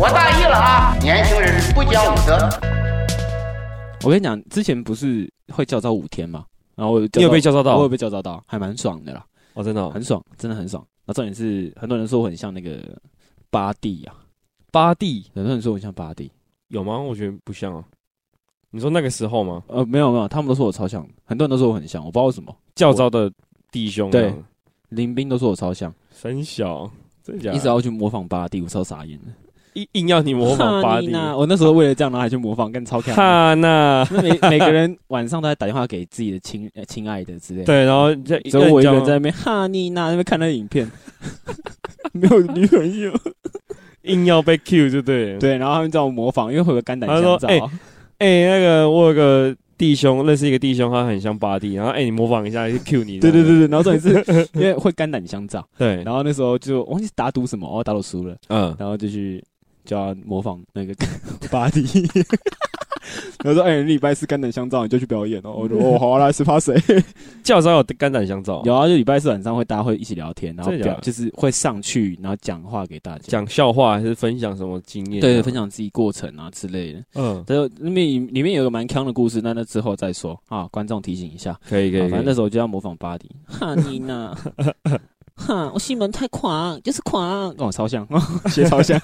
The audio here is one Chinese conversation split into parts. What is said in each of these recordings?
我大意了啊！年轻人不讲武德。我跟你讲，之前不是会叫招五天吗，然后我你有被教招到我有被教招到，还蛮爽的啦，哦，真的哦很爽，真的很爽。那重点是，很多人说我很像那个巴蒂啊，八弟很多人说我像巴蒂，有吗？我觉得不像啊。你说那个时候吗？呃，没有没有，他们都说我超像，很多人都说我很像，我不知道为什么，教招的弟兄对林斌都说我超像，三小，真的假的？一直要去模仿巴蒂，我超傻眼的。硬硬要你模仿 巴蒂，娜我那时候为了这样，然后还去模仿，跟超看。哈那那每每个人晚上都在打电话给自己的亲呃亲爱的之类的，对，然后就只有我一个人在在那边哈妮娜那边看那个影片，没有女朋友。硬要被 Q 就对了。对，然后他们叫我模仿，因为会有个肝胆相照啊。哎、那个我有个弟兄认识一个弟兄，他很像巴蒂，然后哎、你模仿一下就 Q 你。对对对对，然后重点是 因为会肝胆相照，对，然后那时候就忘记打赌什么，哦，打赌输了，嗯，然后就去叫他模仿那个 巴迪。然后说：“哎、你礼拜四肝胆相照，你就去表演哦。”我说：“哦，好啊，来十趴谁？教招有肝胆相照，有啊，就礼拜四晚上会大家会一起聊天，然后就是会上去，然后讲话给大家，讲笑话还是分享什么经验？对分。享自己过程啊之类的。嗯，他说里面里面有个蛮坑的故事，那那之后再说啊。观众提醒一下，可以可以，好反正那时候就要模仿巴迪。哈尼娜，哈，我西门太狂，就是狂，哦，超像，学超像。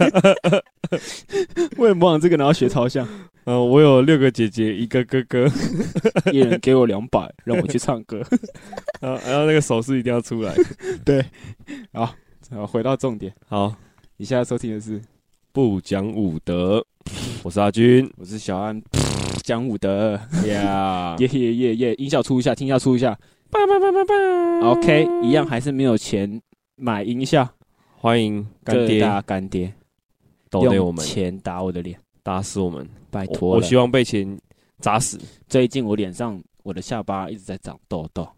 为了模仿这个，然后学超像，呃，我有六个姐姐，一个哥哥，一人给我两百，让我去唱歌。然后然后那个手势一定要出来。对。好，回到重点，好，你现在收听的是，不讲武德，我是阿军。我是小安，讲武德，呀。耶耶耶耶，音效出一下，听一下出一下。叭叭叭叭叭 OK，一样还是没有钱买音效，欢迎干爹各大干爹，用抖给我们，钱打我的脸，打死我们。拜托我我希望被钱砸死。最近我脸上我的下巴一直在长痘痘，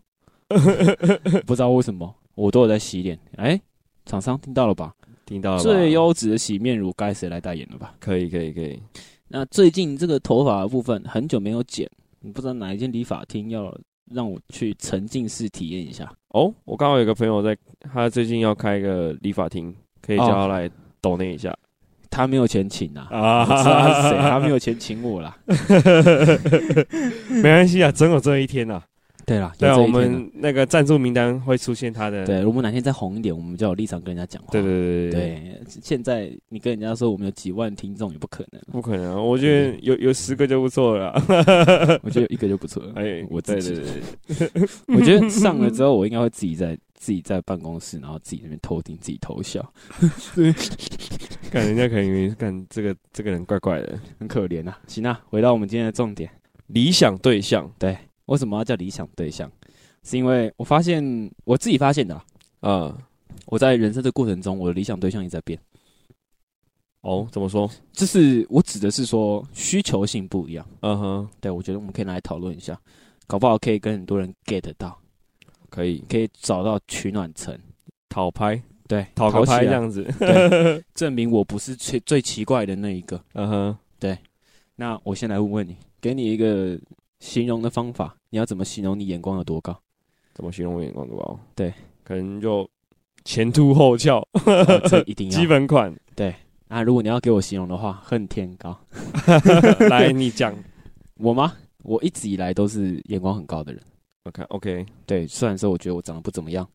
不知道为什么，我都有在洗脸。哎、厂商听到了吧？听到了吧？最优质的洗面乳该谁来代言了吧？可以可以可以。那最近这个头发的部分很久没有剪，不知道哪一间理发厅要让我去沉浸式体验一下。哦，我刚好有个朋友在，他最近要开一个理发厅，可以叫他来抖那一下他没有钱请啊，啊他是谁，他没有钱请我啦。没关系啊，总有这一天啊。对啦，对啊，我们那个赞助名单会出现他的。对，我们哪天再红一点，我们就有立场跟人家讲话。对对对对，对，现在你跟人家说我们有几万听众也不可能，不可能啊，我觉得有有十个就不错了啊。我觉得有一个就不错了。哎，我自己对对对，我觉得上了之后，我应该会自己在自己在办公室，然后自己那边偷听，自己偷笑，对看人家可能以为干这个这个人怪怪的。很可怜啊。行啊，回到我们今天的重点，理想对象为什么要叫理想对象？是因为我发现我自己发现的、啊，啊，我在人生的过程中，我的理想对象也在变。哦，怎么说？就是我指的是说需求性不一样。嗯哼，对，我觉得我们可以拿来讨论一下，搞不好可以跟很多人 get 到，可以可以找到取暖层，讨拍，对，讨个拍这样子。对，证明我不是最最奇怪的那一个。嗯哼，对那我先来问问你，给你一个形容的方法，你要怎么形容你眼光有多高？怎么形容我眼光多高？对，可能就前凸后翘，哦这一定要。基本款。对，那，如果你要给我形容的话，恨天高。来，你讲。我吗？我一直以来都是眼光很高的人。OK OK，对，虽然说我觉得我长得不怎么样，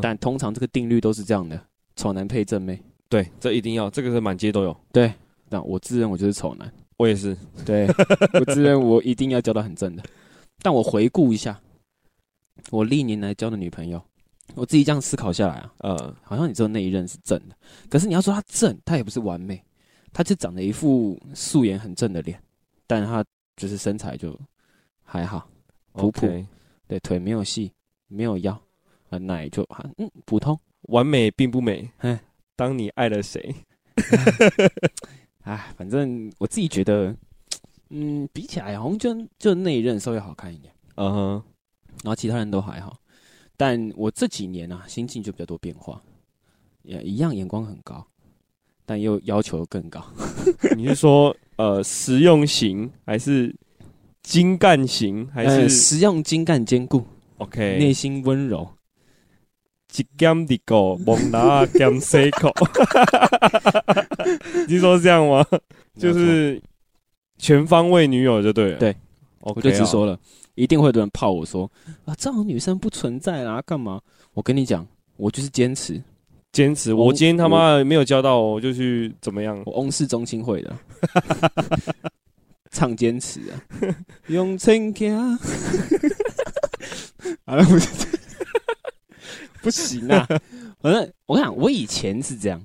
但通常这个定律都是这样的：丑男配正妹。对，这一定要，这个是满街都有。对，那我自认我就是丑男。我也是，对我自认我一定要交到很正的。但我回顾一下，我历年来交的女朋友，我自己这样思考下来啊，呃，好像你只有那一任是正的。可是你要说她正，她也不是完美，她就长得一副素颜很正的脸，但她就是身材就还好，普普对，腿没有细，没有腰，啊，奶就啊嗯普通。完美并不美。哎当你爱了谁？哎，反正我自己觉得，嗯，比起来好像就就那一任稍微好看一点。嗯哼，然后其他人都还好。但我这几年啊，心境就比较多变化，也一样眼光很高，但又要求更高。你是说呃实用型还是精干型还呃是实用精干兼顾，OK？内心温柔，一减的个，蒙拿减四口。你说这样吗？就是全方位女友就对了。对我就直啊说了，一定会有人泡我说啊，这种女生不存在啦，干嘛？我跟你讲，我就是坚持，坚持。我我今天他妈的没有交到，我就去怎么样？我翁氏中心会的，唱坚持啊，用情行。好了，不是，不行啊！反正我跟你讲，我以前是这样，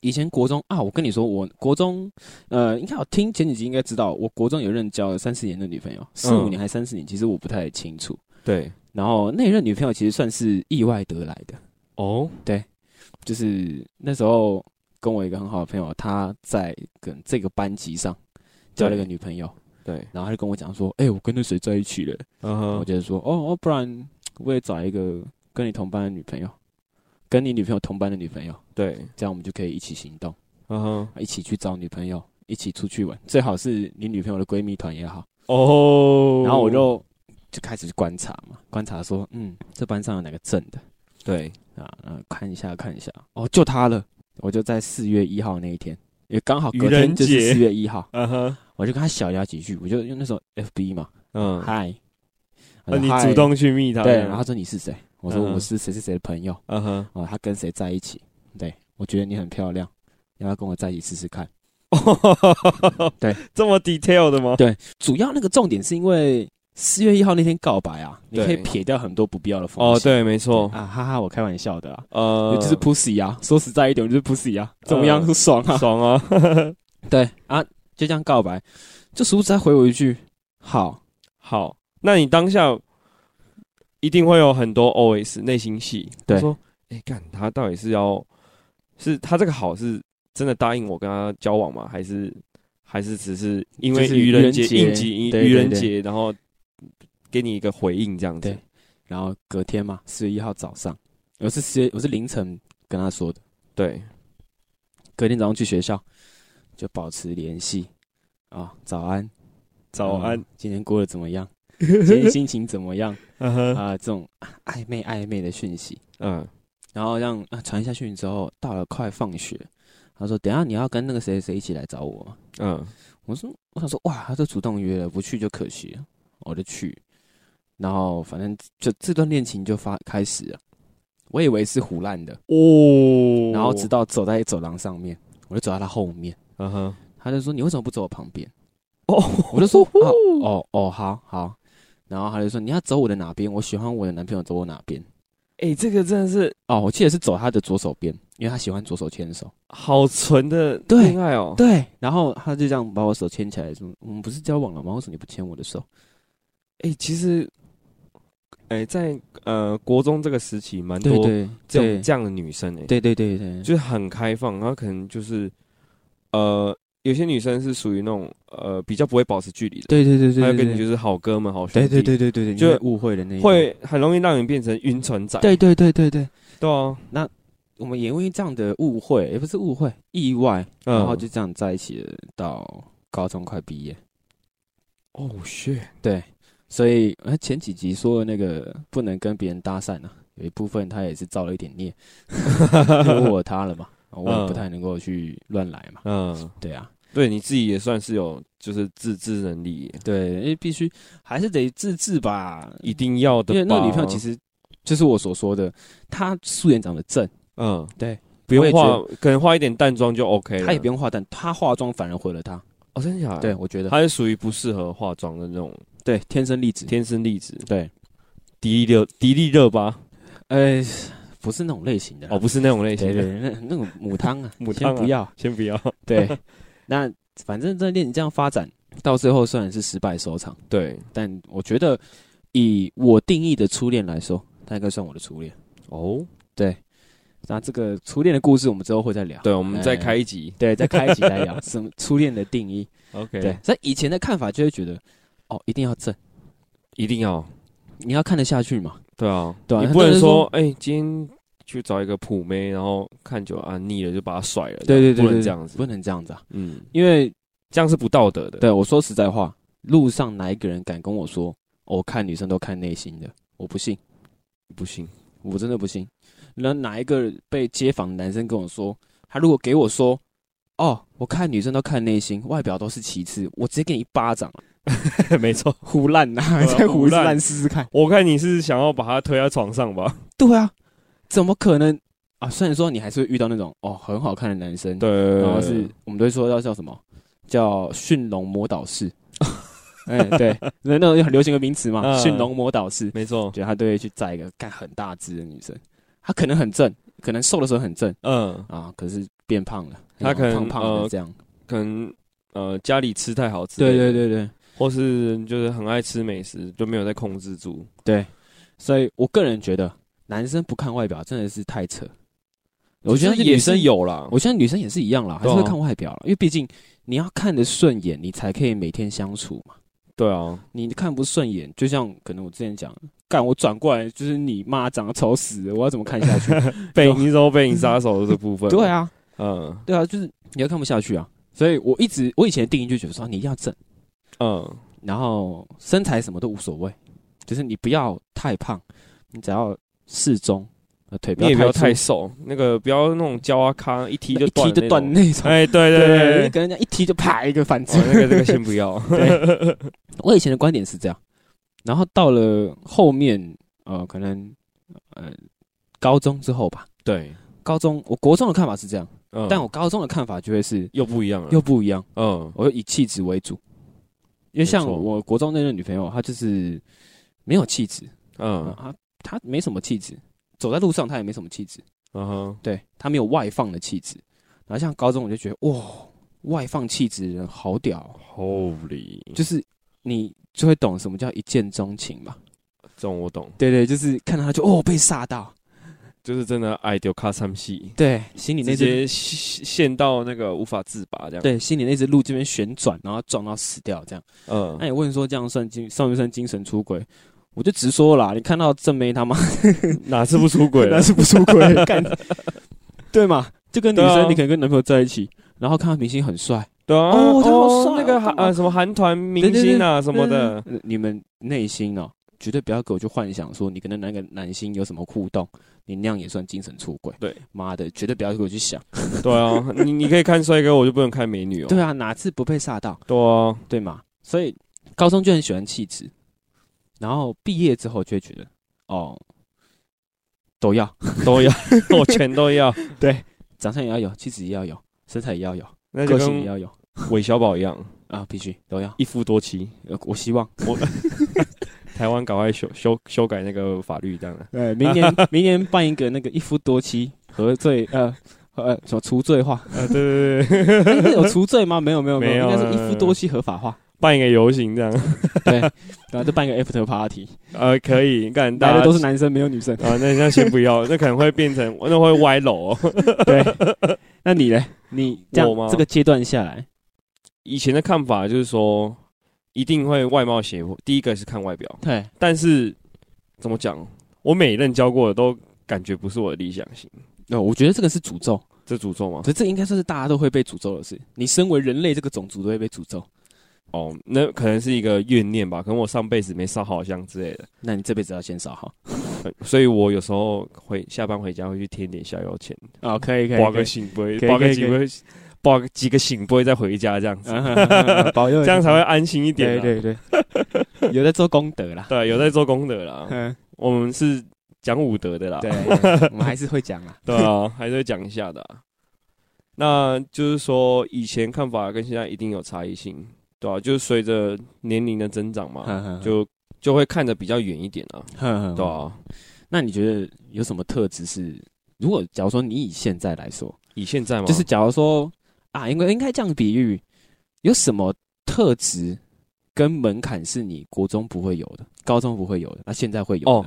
以前国中啊，我跟你说，我国中呃，应该我听前几集应该知道，我国中有任交了三四年的女朋友，四五年还三四年，其实我不太清楚。对，然后那任女朋友其实算是意外得来的，哦，对。就是那时候跟我一个很好的朋友，他在跟这个班级上交了一个女朋友，对，然后他就跟我讲说：“哎、我跟那谁在一起了。嗯哼，我就说：“哦哦，不然我也找一个跟你同班的女朋友，跟你女朋友同班的女朋友，对，这样我们就可以一起行动，嗯哼，一起去找女朋友，一起出去玩，最好是你女朋友的闺蜜团也好。哦，然后我就就开始观察嘛，观察说，嗯，这班上有哪个正的。对，啊？呃，看一下看一下，哦，就他了。我就在四月一号那一天，也刚好隔天就是四月一号，嗯哼，我就跟他小聊几句，我就用那时候 FB 嘛，嗯，嗨，那你主动去密他，对，然后他说你是谁？我说嗯我是谁谁谁的朋友。嗯哼，哦，他跟谁在一起？对我觉得你很漂亮，要不要跟我在一起试试看？对，这么 detail 的吗？对主要那个重点是因为四月一号那天告白啊，你可以撇掉很多不必要的风哦，对，没错，啊，哈哈，我开玩笑的啊，呃，就是 pussy 啊，说实在一点，我就是 pussy 啊，怎么样？呃爽啊！爽啊，对啊，就这样告白，就殊不知他回我一句好，好，那你当下一定会有很多 OS 内心戏，对。他说，哎，干他到底是要是他这个好是真的答应我跟他交往吗？还是还是只是因为是愚人节应景对对对。愚人节，然后给你一个回应这样子。对？然后隔天嘛，四月一号早上，我是四月我是凌晨跟他说的，对，隔天早上去学校就保持联系。啊，早安，早安。嗯，今天过得怎么样？今天心情怎么样？啊，这种暧昧暧昧的讯息，嗯，然后让啊传下去之后，到了快放学，他说等一下你要跟那个谁谁一起来找我吗？嗯，我说我想说哇，他都主动约了，不去就可惜。了，我就去。然后反正就这段恋情就发开始了，我以为是胡乱的，哦，然后直到走在走廊上面，我就走到他后面，嗯哼，他就说你为什么不走我旁边？哦，我就说哦哦哦好好，然后他就说你要走我的哪边？我喜欢我的男朋友走我哪边？哎，这个真的是哦，我记得是走他的左手边，因为他喜欢左手牵手。好纯的对恋爱哦，对，然后他就这样把我手牵起来，说：“我们不是交往了吗？为什么你不牵我的手哎，其实，哎，在呃国中这个时期，蛮？”多这种这样的女生哎，对对对对，就是很开放，然后可能就是呃，有些女生是属于那种呃比较不会保持距离的，对对对对，还有跟你就是好哥们、好兄弟，对对对对对，就就误会的那一种。会很容易让你变成晕船仔。对对对对对，对啊，我们也因为这样的误会，也不是误会，意外，嗯。然后就这样在一起了，到高中快毕业。哦 shit，对，所以呃前几集说的那个不能跟别人搭讪呢，有一部分他也是造了一点孽，因为我有他了嘛，我也不太能够去乱来嘛。嗯，对啊，对你自己也算是有就是自制能力。耶，对，因为必须还是得自制吧，一定要的。因为那个女朋友其实就是我所说的，她素颜长得正，嗯，对，不用化，可能化一点淡妆就 OK 了。她也不用化，淡她化妆反而毁了她。哦，真的假的？对，，我觉得。她是属于不适合化妆的那种。对天生丽质，天生丽质，对，迪丽热迪丽热巴呃，不是那种类型的哦，不是那种类型的，对对，那那种母汤啊，母汤啊先不要。先不要。对，那反正这恋情这样发展到最后虽然是失败收场，对，但我觉得以我定义的初恋来说，他应该算我的初恋。哦，对，那这个初恋的故事我们之后会再聊。对，我们再哎开一集。对，再开一集来聊 什么初恋的定义。OK，对，，所以以前的看法就会觉得，哦，一定要正，一定要。你要看得下去嘛。对啊，对啊你不能说，说哎、今天去找一个普妹，然后看久了啊腻了就把她甩了，对对对，不能这样子，不能这样子啊，嗯，因为这样是不道德的。对我说实在话，路上哪一个人敢跟我说，哦我看女生都看内心的？我不信，不信，我真的不信。那哪一个被街访的男生跟我说，他如果给我说，哦，我看女生都看内心，外表都是其次，我直接给你一巴掌，没错，胡烂呐，啊再胡烂试试看。我看你是想要把他推到床上吧？对啊，怎么可能啊？虽然说你还是会遇到那种哦很好看的男生，对，然后是我们都会说要叫什么叫驯龙魔导士。哎，对，那那种很流行的名词嘛，嗯驯龙魔导士。没错，觉得他都会去载一个干很大只的女生，他可能很正，可能瘦的时候很正嗯，啊，可是变胖了，他可能胖胖的呃这样。可能呃家里吃太好之类对的，对对对或是就是很爱吃美食，就没有在控制住。对，所以我个人觉得男生不看外表真的是太扯。我觉得女生，有啦，我觉得女生也是一样啦，还是会看外表啦，因为毕竟你要看得顺眼，你才可以每天相处嘛。对啊，你看不顺眼，就像可能我之前讲，干我转过来就是你妈长得丑死了，我要怎么看下去？背你说背影杀手的这部分，对，啊，嗯。对啊，就是你要看不下去啊。所以我一直我以前的定义就觉得说，你一定要正，嗯，然后身材什么都无所谓，就是你不要太胖，你只要适中，呃腿不你也不要粗。太瘦，那个不要那种胶啊咖一踢就一踢就断那种。那种。哎，对对对，对。你可能一踢就啪一个反击。哦。那个这个先不要。我以前的观点是这样，然后到了后面，呃，可能呃高中之后吧，对，高中我国中的看法是这样，嗯。但我高中的看法就会是又不一样了，又不一样，嗯。我就以气质为主，因为像没错。我国中那任女朋友，她就是没有气质，嗯。嗯，她她没什么气质，走在路上他也没什么气质，嗯哼，对他没有外放的气质，然后像高中我就觉得哇，外放气质的人好屌哦，Holy，就是你就会懂什么叫一见钟情吧。这种我懂，对对，就是看到他就哦被吓到，就是真的爱丢卡三戏，对，心里那只陷陷到那个无法自拔这样。，对心里那只鹿这边旋转，然后撞到死掉这样。嗯。那，你问说这样算精算不算精神出轨？我就直说啦，你看到正妹他妈 哪次不出轨 哪次？不出轨，干对嘛？就跟女生，你可能跟男朋友在一起，然后看到明星很帅对啊，哦他好帅哦那个韩呃什么韩团明星啊什么的，呃你们内心哦，绝对不要给我去幻想说你跟那个男星有什么互动，你那样也算精神出轨。对，妈的，绝对不要给我去想。对啊，你你可以看帅哥，我就不能看美女哦。对啊，哪次不被吓到？对啊，对嘛？所以高中就很喜欢气质，然后毕业之后就会觉得，哦，都要，都要，我全都要。对长相也要有，气质也要有，身材也要有，那就跟个性也要有韦小宝一样，啊，必须都要。一夫多妻。呃我希望，我台湾赶快修修修改那个法律，这样的。呃，明年明年办一个那个一夫多妻合罪，呃呃什么除罪化？呃，对对对，哎那有除罪吗？没有没有没有应该是一夫多妻合法化。办一个游行这样，对，然后就办一个 after party，呃，可以，干大来家的都是男生，没有女生。啊，那那先不要，那可能会变成，那会歪楼、哦。对，那你呢？你这我吗样这个阶段下来，以前的看法就是说，一定会外貌协会，第一个是看外表，对，但是怎么讲，我每一任教过的都感觉不是我的理想型，那，我觉得这个是诅咒。这诅咒吗所以这应该算是大家都会被诅咒的事。你身为人类这个种族都会被诅咒，哦，那可能是一个怨念吧，可能我上辈子没烧好香之类的，那你这辈子要先烧好。呃所以我有时候回下班回家会去添点小油钱，哦，可以可以，刮可以个醒杯，可以可以刮个几杯，刮个几个醒杯再回家这样子，保佑，这样才会安心一点啊。对对对，有在做功德啦。对，有在做功德啦。嗯，我们是讲武德的啦，对，我们还是会讲啦。对啊，还是会讲一下的啊、那就是说，以前看法跟现在一定有差异性，对啊，就是随着年龄的增长嘛，嗯就就会看得比较远一点啊，哼对啊。那你觉得有什么特质是？如果假如说你以现在来说，以现在吗，就是假如说啊，应该应该这样比喻，有什么特质跟门槛是你国中不会有的，高中不会有的，那现在会有的哦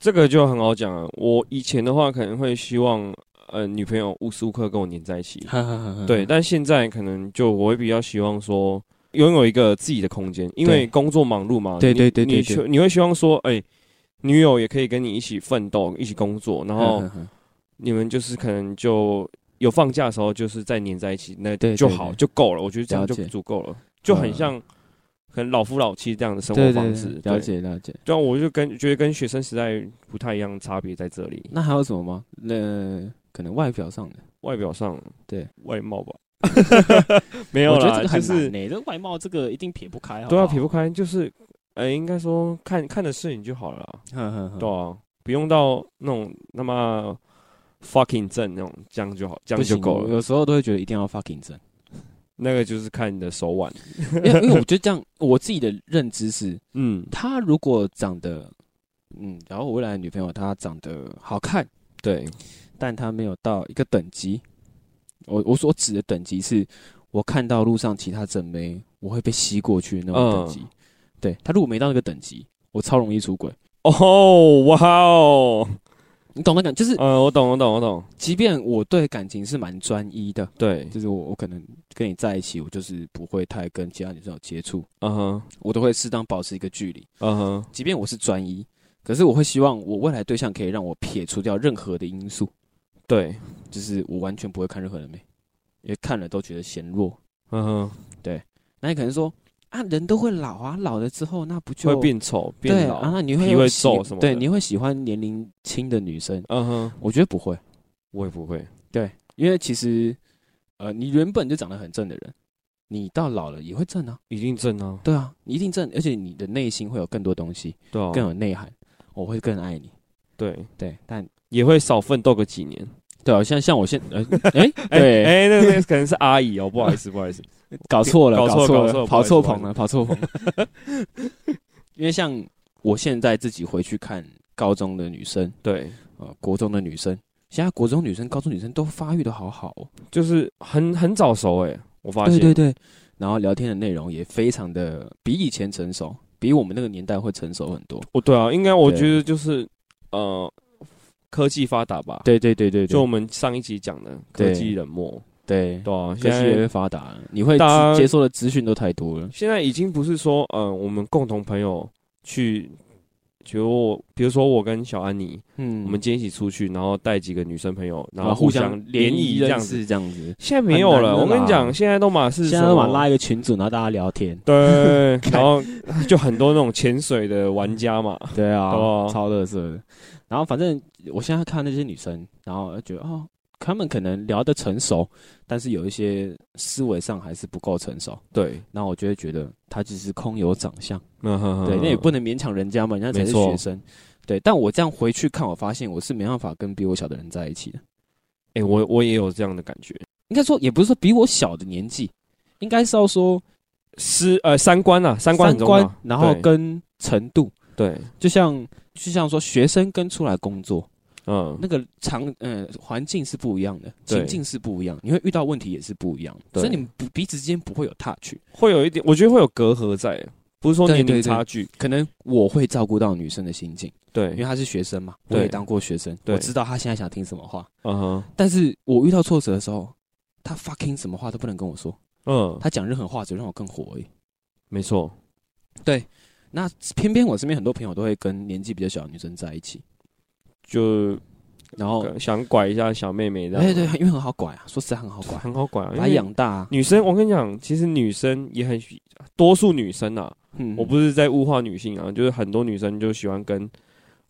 这个就很好讲啊。我以前的话可能会希望，呃，女朋友无时无刻跟我黏在一起，对，但现在可能就我会比较希望说，拥有一个自己的空间，因为工作忙碌嘛，对你你对对对对希你会希望说，哎、女友也可以跟你一起奋斗，一起工作，然后你们就是可能就有放假的时候，就是再黏在一起，那对对就好就够了。我觉得这样就足够了，就很嗯像可能老夫老妻这样的生对对活方式。对，了，解了解。这样我就跟觉得跟学生时代不太一样，差别在这里。那还有什么吗？那可能外表上的，外表上，对。外貌吧，没有啦，我觉得这个就是很难呢。这外貌这个一定撇不开，对啊，好撇不开，就是呃，应该说看看的顺眼就好了啦，哼哼哼。对啊，不用到那种那么 fucking 正那种，这样就好，这不行，样就够了。有时候都会觉得一定要 fucking 正，那个就是看你的手腕，因为因为我觉得这样，我自己的认知是，嗯，他如果长得，嗯，然后我未来的女朋友她长得好看，对，但他没有到一个等级，我我所指的等级是，我看到路上其他整眉，我会被吸过去的那种等级。对他如果没到那个等级，我超容易出轨。哦，哇哦，你懂那感，就是呃，我懂，我懂，我懂，即便我对感情是蛮专一的，对，就是我我可能跟你在一起，我就是不会太跟其他女生有接触，嗯哼，我都会适当保持一个距离。嗯哼，即便我是专一，可是我会希望我未来对象可以让我撇除掉任何的因素，对，就是我完全不会看任何人美，因为看了都觉得嫌弱。嗯哼，对那你可能说啊，人都会老啊，老了之后那不就会变丑，对变老，啊？那你会皮会喜皱什么对，你会喜欢年龄轻的女生？嗯哼，我觉得不会，我也不会，对，因为其实呃，你原本就长得很正的人，你到老了也会正啊，一定正啊，对啊，你一定正，而且你的内心会有更多东西，对啊，更有内涵，我会更爱你。对，对，但也会少奋斗个几年。对啊，像像我现呃，哎、哎对，哎，那那可能是阿姨哦，不好意思，不好意思，搞错了，搞错错了，跑错棚了，跑错棚了。因为像我现在自己回去看高中的女生，对，呃，国中的女生，现在国中女生、高中女生都发育的好好哦。就是很很早熟哎，我发现，对对对，然后聊天的内容也非常的比以前成熟，比我们那个年代会成熟很多。哦对啊，应该我对觉得就是呃，科技发达吧，对对对对就我对，们上一集讲的科技冷漠，对，对啊，现科技越来越发达，你会接受的资讯都太多了。现在已经不是说呃，我们共同朋友去。比如我，比如说我跟小安妮，嗯我们今天一起出去，然后带几个女生朋友，然然后互相相联谊这样子。识这样子。现在没有了，我跟你啦讲，现在都马是现在什么都把拉一个群组，然后大家聊天。对，然后就很多那种潜水的玩家嘛，对啊，哦超乐色的。然后反正我现在看那些女生，然后觉得哦，她们可能聊得成熟，但是有一些思维上还是不够成熟。对，那我就会觉得她只是空有长相，嗯哼对，那也不能勉强人家嘛，人家才是学生。对，但我这样回去看，我发现我是没办法跟比我小的人在一起的。哎、我我也有这样的感觉，应该说，也不是说比我小的年纪，应该是要说思呃三观啊，三观很三观重要，，然后跟程度，对，就像就像说学生跟出来工作，嗯，那个场呃环境是不一样的，情境是不一样，你会遇到问题也是不一样，所以你们不彼此之间不会有 touch。会有一点，我觉得会有隔阂在，不是说年对对对。龄差距，可能我会照顾到女生的心境，对。因为，她是学生嘛，我也当过学生，我知道她现在想听什么话。嗯哼，但是我遇到挫折的时候，她 fucking 什么话都不能跟我说，嗯，她讲任何话只会让我更火而已。没错，那偏偏我身边很多朋友都会跟年纪比较小的女生在一起，就然后想拐一下小妹妹这样，哎对，因为很好拐啊，说实在很好拐，很好拐啊，把养大啊。女生，我跟你讲，其实女生也很喜，多数女生啊，嗯我不是在物化女性啊，就是很多女生就喜欢跟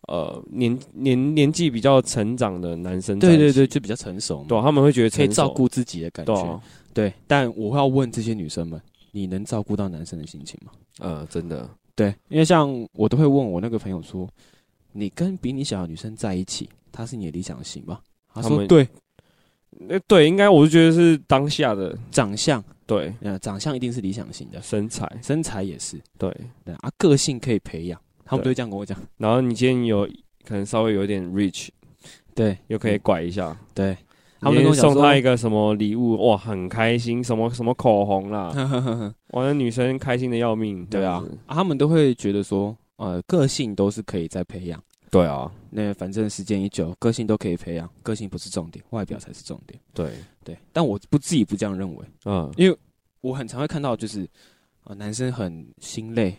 呃年年年纪比较成长的男生对对对，就比较成熟嘛，对啊，他们会觉得可以成照顾自己的感觉。对啊，对，但我要问这些女生们，你能照顾到男生的心情吗？呃，真的，对，因为像我都会问我那个朋友说，你跟比你小的女生在一起，她是你的理想型吗？他说对，那，对，应该我就觉得是当下的长相，对呃，长相一定是理想型的，身材，身材也是，对，对啊，个性可以培养，他们对都会这样跟我讲。然后你今天有可能稍微有点 rich，对又可以拐一下，对，他他们们都送他一个什么礼物，哇，很开心，什么什么口红啦，哇，那女生开心的要命，对啊。他们都会觉得说，呃，个性都是可以再培养。对啊，那反正时间一久，个性都可以培养，个性不是重点，外表才是重点。对，对，但我不自己不这样认为，嗯，因为我很常会看到就是，呃，男生很心累，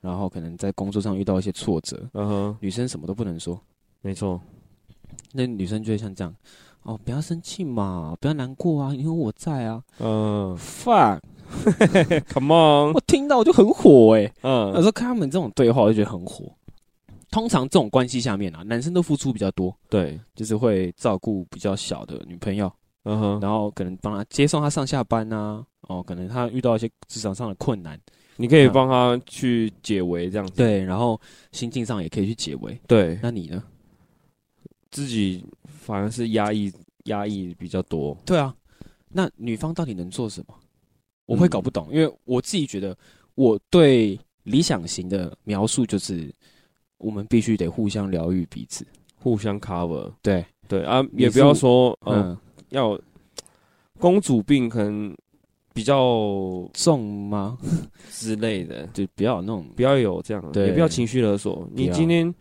然后可能在工作上遇到一些挫折，嗯哼，女生什么都不能说，没错，那女生就会像这样，哦，不要生气嘛，不要难过啊，因为我在啊。嗯，，fuck，Come on，我听到我就很火哎、有嗯时候看他们这种对话，我就觉得很火。通常这种关系下面啊，男生都付出比较多，对，就是会照顾比较小的女朋友，嗯哼，然后可能帮他接送他上下班啊，哦，可能他遇到一些职场上的困难，你可以帮他去解围这样子。对，然后心境上也可以去解围。对，那你呢？自己反而是压抑压抑比较多。对啊，那女方到底能做什么？我会搞不懂，因为我自己觉得我对理想型的描述就是，我们必须得互相疗愈彼此。互相 cover，对，对啊，也不要说嗯、嗯，要公主病可能比较重吗？之类的，就不要有那种不要有这样，也不要情绪勒索。你今天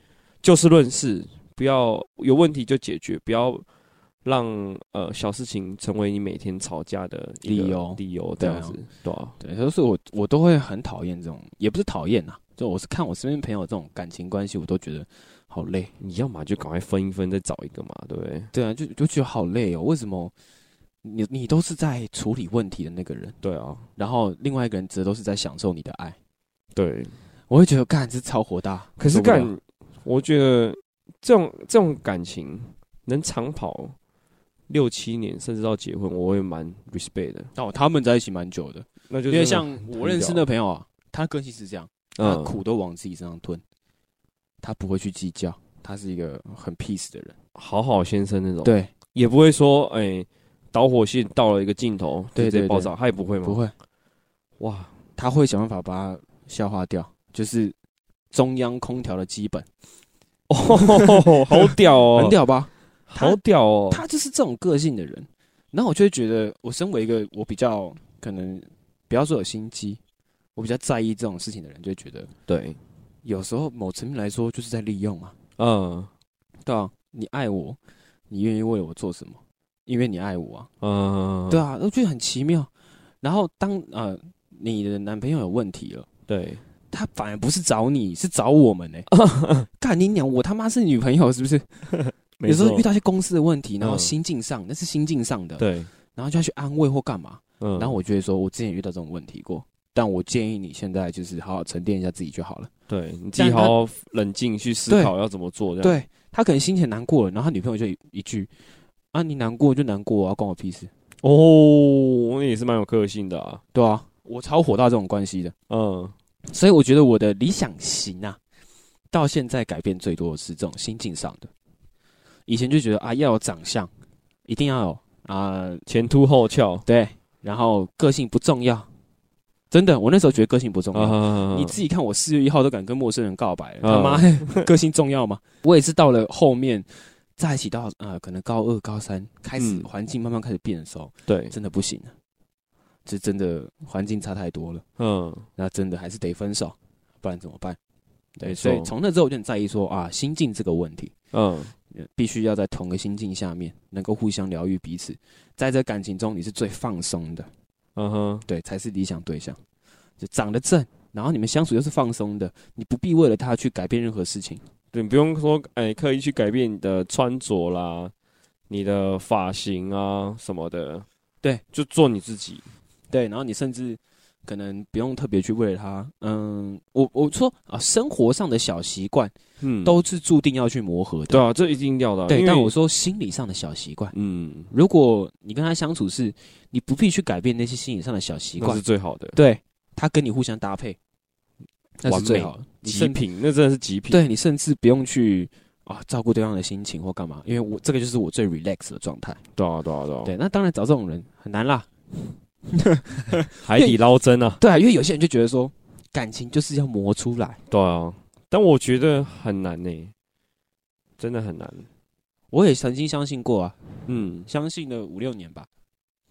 就事论事，不要有问题就解决，不要让呃小事情成为你每天吵架的理由理由这样子，对啊，对，所以我我都会很讨厌这种，也不是讨厌呐，就我是看我身边朋友这种感情关系，我都觉得好累。你要么就赶快分一分，再找一个嘛，对不对？对啊，就就觉得好累哦。为什么你你都是在处理问题的那个人，对啊，然后另外一个人则都是在享受你的爱？对。我会觉得干这超火大。可是干，我觉得这种这种感情能长跑六七年，甚至到结婚，我会蛮 respect 的。哦，他们在一起蛮久的，那就因为像我认识的朋友啊，他个性是这样，他嗯苦都往自己身上吞，他不会去计较，他是一个很 peace 的人。好好先生那种，，对，也不会说哎、导火线到了一个尽头，对对对。爆炸，他也不会吗？不，会，哇，他会想办法把它消化掉，就是中央空调的基本，哦，好屌哦，很，屌吧？好屌哦，他就是这种个性的人，然后我就会觉得，我身为一个我比较可能不要说有心机，我比较在意这种事情的人，就会觉得对，有时候某层面来说就是在利用嘛。嗯对啊，你爱我，你愿意为了我做什么？因为你爱我啊。嗯，对啊，我觉得很奇妙。然后当呃你的男朋友有问题了，对，他反而不是找你，是找我们呢、干你娘！我他妈是女朋友是不是？有时候遇到一些公司的问题，然后嗯心境上，那是心境上的，对，然后就要去安慰或干嘛。嗯，然后我觉得说，我之前也遇到这种问题过，但我建议你现在就是好好沉淀一下自己就好了。对你自己好好冷静去思考要怎么做，这样，对他可能心情难过了，然后他女朋友就一一句啊，你难过就难过啊，关我屁事。哦，那也是蛮有个性的啊，对啊，我超火到这种关系的，嗯，所以我觉得我的理想型啊，到现在改变最多的是这种心境上的。以前就觉得啊，要有长相，一定要有啊、前凸后翘，对，然后个性不重要。真的，我那时候觉得个性不重要。啊你自己看，我四月一号都敢跟陌生人告白了，嗯他妈 个性重要吗？我也是到了后面在一起到呃，可能高二、高三开始嗯环境慢慢开始变的时候，对，真的不行了，这真的环境差太多了，嗯，那真的还是得分手，不然怎么办？对，所以从那之后我就很在意说啊，心境这个问题，嗯，呃必须要在同个心境下面，能够互相疗愈彼此，在这感情中你是最放松的，嗯哼，对，才是理想对象。就长得正，然后你们相处又是放松的，你不必为了他去改变任何事情。对，你不用说哎、刻意去改变你的穿着啦，你的发型啊什么的，对，就做你自己，对，然后你甚至可能不用特别去为了他，嗯，我我说啊，生活上的小习惯嗯，都是注定要去磨合的。对啊，这一定要的啊，对，但我说心理上的小习惯，嗯，如果你跟他相处是，你不必去改变那些心理上的小习惯那是，最好的，对他跟你互相搭配，那是最好的。极品，那真的是极品，对你甚至不用去啊照顾对方的心情或干嘛，因为我这个就是我最 relax 的状态。对啊，对啊，对啊，对，那当然找这种人很难啦。海底捞针啊，对啊，因为有些人就觉得说，感情就是要磨出来。对啊，但我觉得很难呢、真的很难，我也曾经相信过啊，嗯，相信了五六年吧。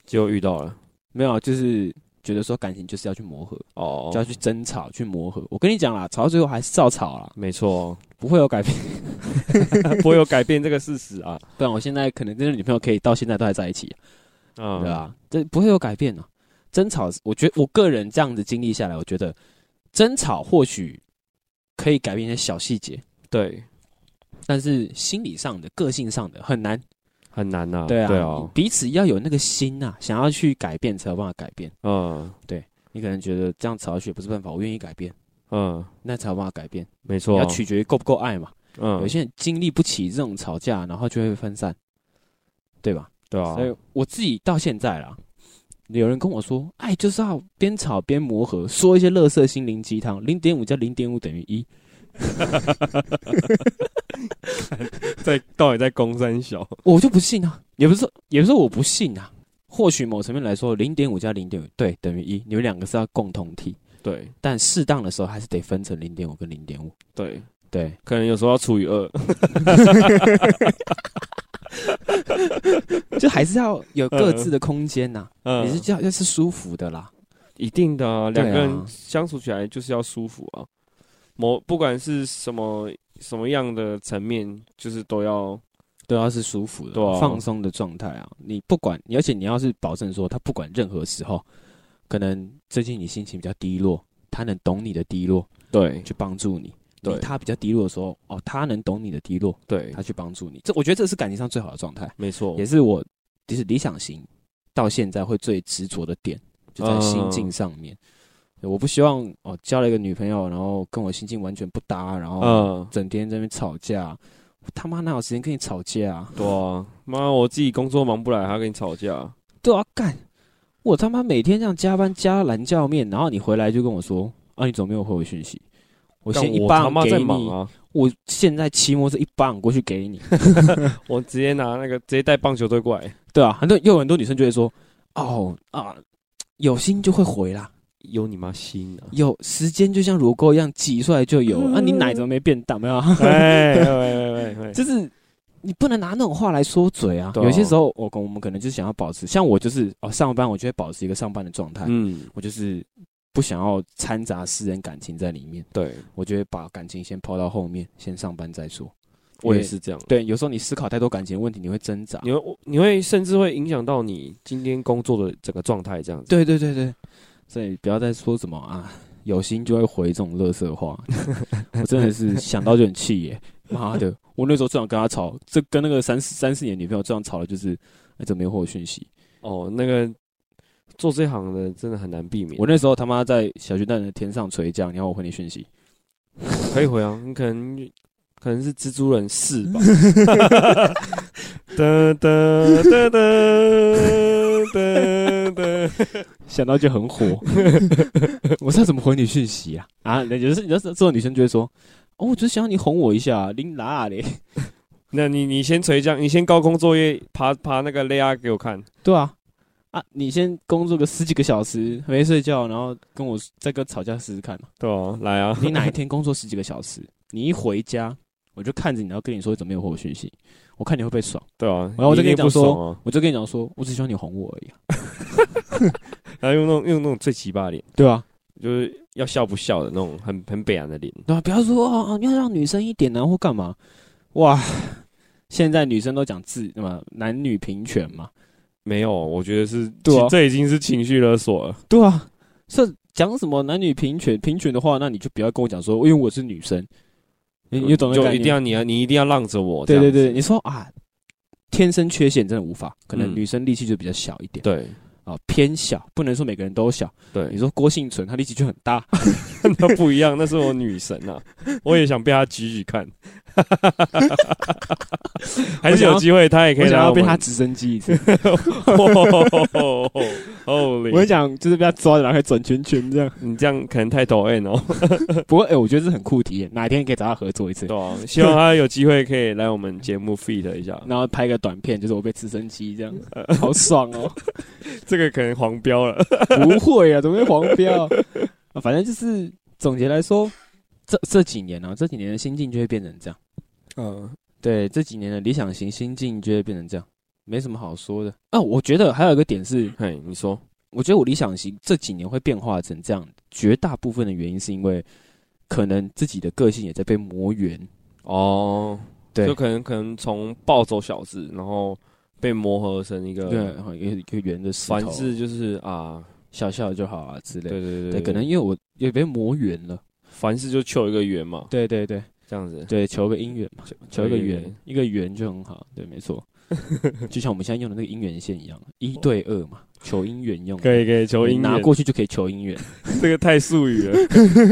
结果遇到了，没有，就是觉得说感情就是要去磨合，哦。就，要去争吵、去磨合。我跟你讲啦，吵到最后还是照吵啦，没错，不会有改变。不会有改变这个事实啊，不然我现在可能跟女朋友可以到现在都还在一起，啊，对吧？这不会有改变啊。争吵，我觉得我个人这样子经历下来，我觉得争吵或许可以改变一些小细节，对，但是心理上的、个性上的很难。很难呐、对啊，对啊，彼此要有那个心呐、想要去改变才有办法改变。嗯，对你可能觉得这样吵下去也不是办法，我愿意改变，嗯，那才有办法改变。没错，要取决于够不够爱嘛。嗯，有些人经历不起这种吵架，然后就会分散，对吧？对啊所，以我自己到现在啦，有人跟我说，爱就是要边吵边磨合，说一些乐色心灵鸡汤，零点五加零点五等于一。在到底在攻三小，我就不信啊，也不是，也不是我不信啊。或许某层面来说，零点五加零点五对等于一，你们两个是要共同体，对但适当的时候还是得分成零点五跟零点五。对，对，可能有时候要除以二，就还是要有各自的空间呐、嗯，你是这样，要是舒服的啦。一定的两个人相处起来就是要舒服啊。某不管是什么什么样的层面，就是都要都要是舒服的、对啊放松的状态啊。你不管，而且你要是保证说，他不管任何时候，可能最近你心情比较低落，他能懂你的低落，对去帮助你。对你他比较低落的时候，哦，他能懂你的低落，对他，去帮助你。这我觉得这是感情上最好的状态，没错也，是我就是理想型到现在会最执着的点，就在心境上面。我不希望哦交了一个女朋友，然后跟我心境完全不搭，然后嗯，整天在那边吵架。我他妈哪有时间跟你吵架啊？对啊，妈，我自己工作忙不来，还要跟你吵架，对啊，干！我他妈每天这样加班加蓝教面，然后你回来就跟我说啊，你怎么没有回我讯息？我先一棒给你，啊，我现在骑摩托一棒过去给你。我直接拿那个直接带棒球队过来，对啊，很多又有很多女生就会说，哦啊，有心就会回啦，有你妈心啊！有时间就像乳沟一样挤出来就有。啊，你奶怎么没变大？没有啊，哎，喂喂喂喂，就是你不能拿那种话来说嘴啊。有些时候，我我们可能就是想要保持，像我就是哦，上班我就会保持一个上班的状态，嗯，我就是不想要掺杂私人感情在里面，对，我觉得把感情先抛到后面，先上班再说。我也是这样。对，有时候你思考太多感情问题，你会挣扎。你会你会甚至会影响到你今天工作的整个状态，这样子。对对对对，所以不要再说什么啊，有心就会回这种乐色话，我真的是想到就很气耶！妈的，我那时候最想跟他吵，这跟那个三四三四年女朋友最想吵的就是，哎，怎么没有回我讯息？哦，那个做这行的真的很难避免。我那时候他妈在小巨蛋的天上垂降，你要我回你讯息？可以回啊，你可能可能是蜘蛛人四吧。哒哒哒哒哒哒，想到就很火，我知道怎么回你讯息啊？啊，那就是有时候这种女生就会说，哦，我只是想要你哄我一下，拎哪嘞？那你你先垂降，你先高空作业，爬爬那个雷亚给我看。对啊，啊，你先工作个十几个小时没睡觉，然后跟我再跟吵架试试看嘛。对啊，来啊，你哪一天工作十几个小时，你一回家，我就看着你，然后跟你说怎么没有回我讯息，我看你会不会爽？对啊，然后我就跟你讲说啊，我就跟你讲说，我只希望你哄我而已、啊，然后用那种用那种最奇葩的脸，对啊，就是要笑不笑的那种很很北然的脸。对啊，不要说哦，你要让女生一点啊，或干嘛？哇，现在女生都讲自那么男女平权嘛，没有，我觉得是，对啊这已经是情绪勒索了。对啊，是讲什么男女平权？平权的话，那你就不要跟我讲说，因为我是女生，你你懂那个概念就一定要你要你一定要让着我。对对对，你说啊，天生缺陷真的无法，可能嗯女生力气就比较小一点。对啊，偏小，不能说每个人都小。对你对，说郭幸存，他力气就很大 那不一样，那是我女神啊，我也想被她举举看。还是有机会，她也可我想要被他直升机一次。我跟你讲，就是被他抓着，然后还转圈圈这样。你这样可能太抖 N 哦。不过，哎、我觉得这很酷体验，哪一天可以找他合作一次，对啊，希望他有机会可以来我们节目 feed 一下。然后拍个短片，就是我被直升机这样，好爽哦！这个可能黄标了。不会啊，怎么会黄标？啊反正就是总结来说，这这几年啊，这几年的心境就会变成这样。嗯，对，这几年的理想型心境就会变成这样，没什么好说的。啊，我觉得还有一个点是，嘿，你说，我觉得我理想型这几年会变化成这样，绝大部分的原因是因为可能自己的个性也在被磨圆。哦，对就可能可能从暴走小子，然后被磨合成一个对，一个一个圆的石头凡事就是啊，笑笑就好啊之类的。对对对对，可能因为我也被磨圆了。凡事就求一个圆嘛，对对对这样子。对，求个姻缘嘛，求一个圆，一个圆就很好。对，没错，就像我们现在用的那个姻缘线一样，一对二嘛。求姻缘用的，可以可以求姻缘，过去就可以求姻缘。这个太术语了，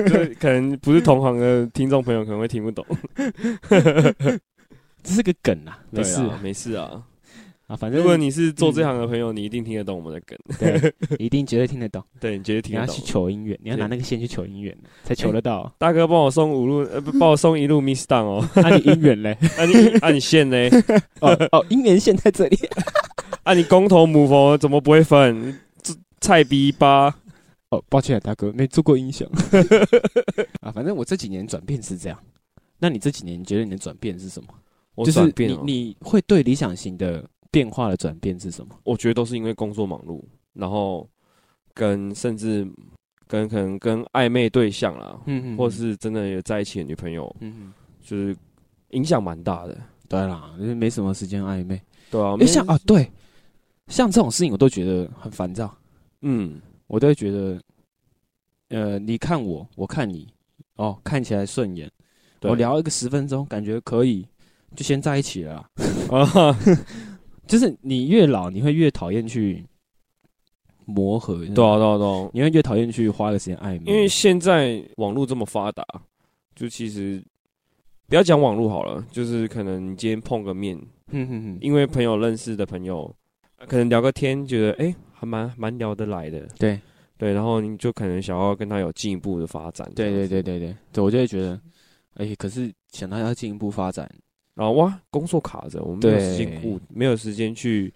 这可能不是同行的听众朋友可能会听不懂。这是个梗啊，没事没事啊。啊，反正如果你是做这行的朋友，你一定听得懂我们的梗，对，一定绝对听得懂。对你绝对你要听得懂去。求姻缘，你要拿那个线去求姻缘，才求得到。大哥，帮我送五路，呃，不，帮我送一路 Miss Down 哦。那 你姻缘嘞？啊你啊你线嘞？哦哦，姻缘线在这里。啊你公头母佛怎么不会分？这菜逼吧？哦，抱歉，大哥，没做过音响。啊，反正我这几年转变是这样。那你这几年你觉得你的转变是什么？我就是转变你会对理想型的变化的转变是什么？我觉得都是因为工作忙碌，然后跟甚至跟可能跟暧昧对象啦，嗯或是真的有在一起的女朋友，嗯，就是影响蛮大的。对啦，就是没什么时间暧昧。对啊，因为像啊，对，像这种事情我都觉得很烦躁，嗯，我都会觉得，呃，你看我，我看你，哦，看起来顺眼，我聊一个十分钟，感觉可以，就先在一起了啦。啊，就是你越老，你会越讨厌去磨合，对啊，对啊，对啊，你会越讨厌去花个时间暧昧，因为现在网络这么发达，就其实不要讲网络好了，就是可能你今天碰个面，哼哼哼，因为朋友认识的朋友，可能聊个天，觉得哎、诶还蛮蛮聊得来的，对。对，然后你就可能想要跟他有进一步的发展，对对对对，对对，对我就会觉得，哎、可是想到要进一步发展，然后哇，工作卡着，我们没有对时间顾，没有时间去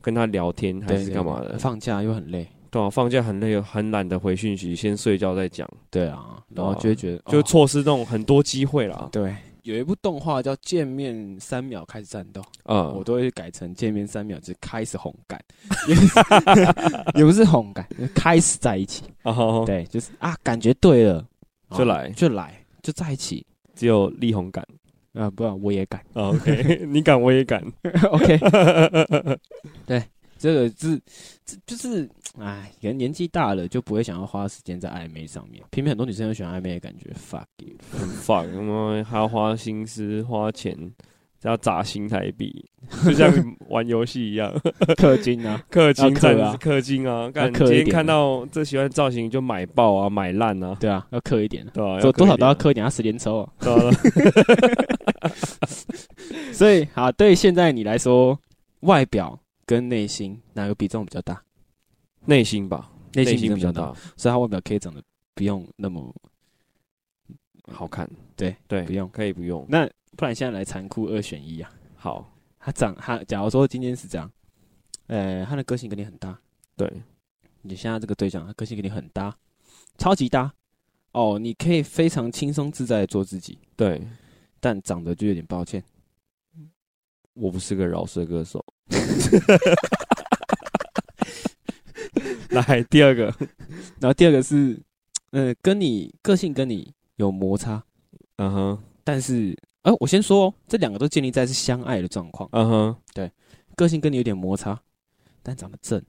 跟他聊天还是干嘛的，放假又很累，对啊，放假很累，很懒得回讯息，先睡觉再讲，对啊，然后哦就会觉得，哦就错失这种很多机会啦。对。有一部动画叫《见面三秒开始战斗》，嗯，我都会改成见面三秒就开始红感，也不是也不是红感，就是开始在一起。哦，对，就是啊，感觉对了，就来就来，就在一起。只有力宏敢。啊，不要我也敢。哦 OK，你敢我也敢。OK，对，这个是这就是，哎，人年纪大了就不会想要花时间在暧昧上面。偏偏很多女生都喜欢暧昧的感觉，fuck you。很 fuck，他妈还要花心思花钱，要砸新台币，就像玩游戏一样，氪金啊，氪金啊战氪金啊！干，氪一点今天看到这喜欢造型就买爆啊，买烂啊，对啊，要氪一点，对啊？多多少都要氪氪一点，要十连抽啊。对啊 所以，好，对现在你来说，外表跟内心哪个比重比较大？内心吧，内心比较大，所以他外表可以长得不用那么好看。对对，不用。可以不用。那，不然现在来残酷二选一啊。好，他长他，假如说今天是这样，呃，他的个性跟你很搭，对，你现在这个对象，他个性跟你很搭，超级搭，哦，你可以非常轻松自在的做自己，对，但长得就有点抱歉。我不是个饶舌歌手。来第二个，然后第二个是，呃，跟你个性跟你有摩擦，嗯哼，但是，呃，我先说、哦，这两个都建立在是相爱的状况，嗯哼，对个性跟你有点摩擦，但长得正，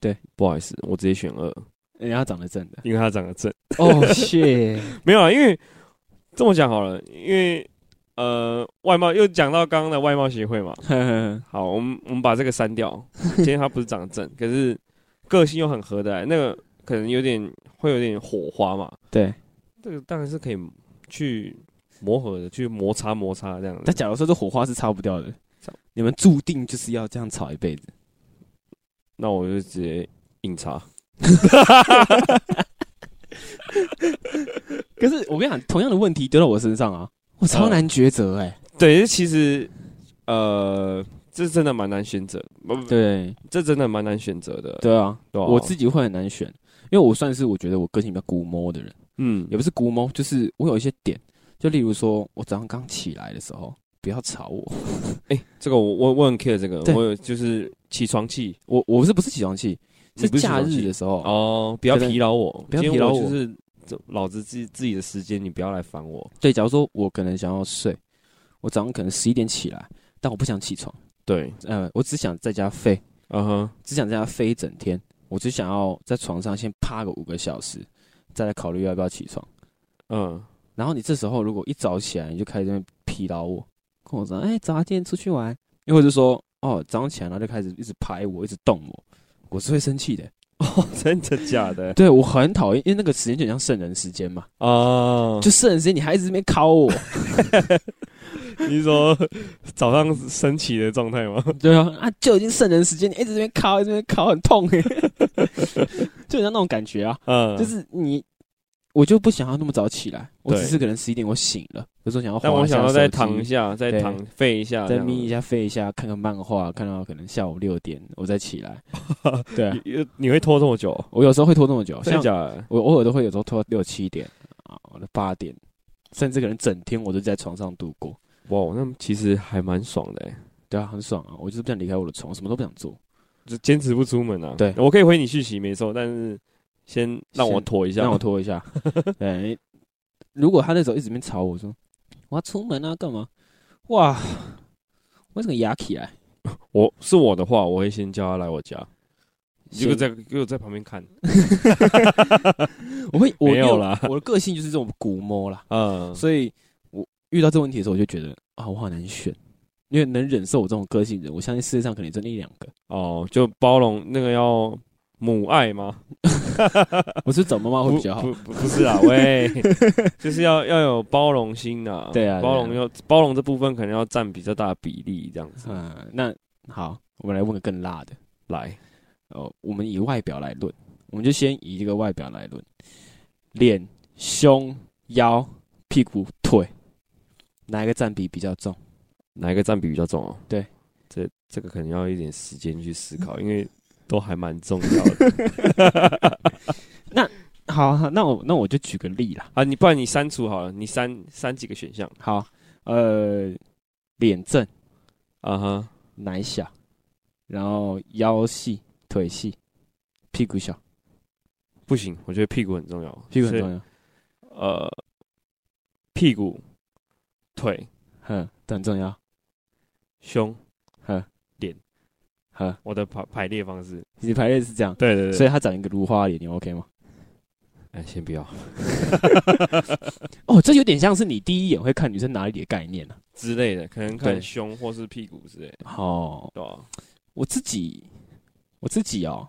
对不好意思，我直接选二，人家长得正的。因为他长得正。哦，谢，没有啊，因为这么讲好了，因为呃，外貌又讲到刚刚的外貌协会嘛。好，我们我们把这个删掉。今天他不是长得正，可是个性又很合得来，那个可能有点会有点火花嘛。对。这个当然是可以去磨合的，去摩擦摩擦这样子。但假如说这火花是擦不掉的，你们注定就是要这样吵一辈子。那我就直接硬插。可是我跟你讲，同样的问题丢到我身上啊，我超难抉择哎、对，其实呃，这真的蛮难选择，对这真的蛮难选择的。对啊，对啊我自己会很难选，因为我算是我觉得我个性比较古摸的人，嗯也不是估摸，就是我有一些点，就例如说我早上刚起来的时候，不要吵我，哎、这个我我我很 care 这个，对我有就是起床气我我是不是起床气？是你不是起假床气日的时候，哦，不要疲劳我，不要疲劳我就是这老子自己自己的时间，你不要来烦我。对，假如说我可能想要睡，我早上可能十一点起来，但我不想起床，对，呃，我只想在家废，嗯哼，只想在家飞一整天，我只想要在床上先趴个五个小时，再来考虑要不要起床。嗯，然后你这时候如果一早起来，你就开始在那边疲劳我，跟我说：“哎、早啊，今天出去玩。”又或者说：“哦，早上起来然后就开始一直拍我，一直动我，我是会生气的。哦，真的假的？对我很讨厌，因为那个时间就很像圣人时间嘛，哦，就圣人时间，你还一直在那边敲我。你是说早上升起的状态吗？对啊，啊，就已经圣人时间，你一直在那边敲，一直在那边敲，很痛哎，就很像那种感觉啊。嗯，就是你，我就不想要那么早起来，我只是可能十一点我醒了，有时候想要，但我想要再躺一，下，再躺废一下，再眯一下、飞一下，看看漫画，看到可能下午六点我再起来。对啊，你你会拖这么久？我有时候会拖这么久，像真的？我偶尔都会有时候拖到六七点啊，我的八点，甚至可能整天我都在床上度过。哇，那其实还蛮爽的欸，对啊，很爽啊！我就是不想离开我的床，什么都不想做。就坚持不出门啊。对我可以回你讯息没错，但是先让我拖一下，让我拖一下。对，如果他那时候一直在吵我说我要出门啊，干嘛？哇，我整个压起来。我是我的话，我会先叫他来我家，结果在给我在旁边看。我会我没有啦我的个性就是这种古摸啦，嗯，所以我遇到这问题的时候，我就觉得啊，我好难选，因为能忍受我这种个性的人，我相信世界上可能真的一两个。哦，就包容那个要母爱吗？我是找妈妈会比较好不。不是啊，喂，就是要要有包容心啊。对啊对啊包容要包容这部分可能要占比较大的比例，这样子。嗯，那好，我们来问个更辣的。来，哦，我们以外表来论，我们就先以这个外表来论，脸、胸、腰、屁股、腿，哪一个占比比较重？哪一个占比比较重啊？对，这这个可能要一点时间去思考，因为都还蛮重要的。好，好那我那我就举个例啦。啊。你不然你删除好了，你删删几个选项。好，呃，脸正，啊哈。奶小，然后腰细，腿细，屁股小，不行，我觉得屁股很重要，屁股很重要，呃，屁股、腿、哼，都很重要，胸，和，脸，呵，我的排排列方式。你排列是这样，对对所以他长一个如花脸，你 OK 吗？哎，先不要 哦，这有点像是你第一眼会看女生哪里的概念啊、之类的，可能看胸或是屁股之类。哦，对吧？我自己，我自己哦，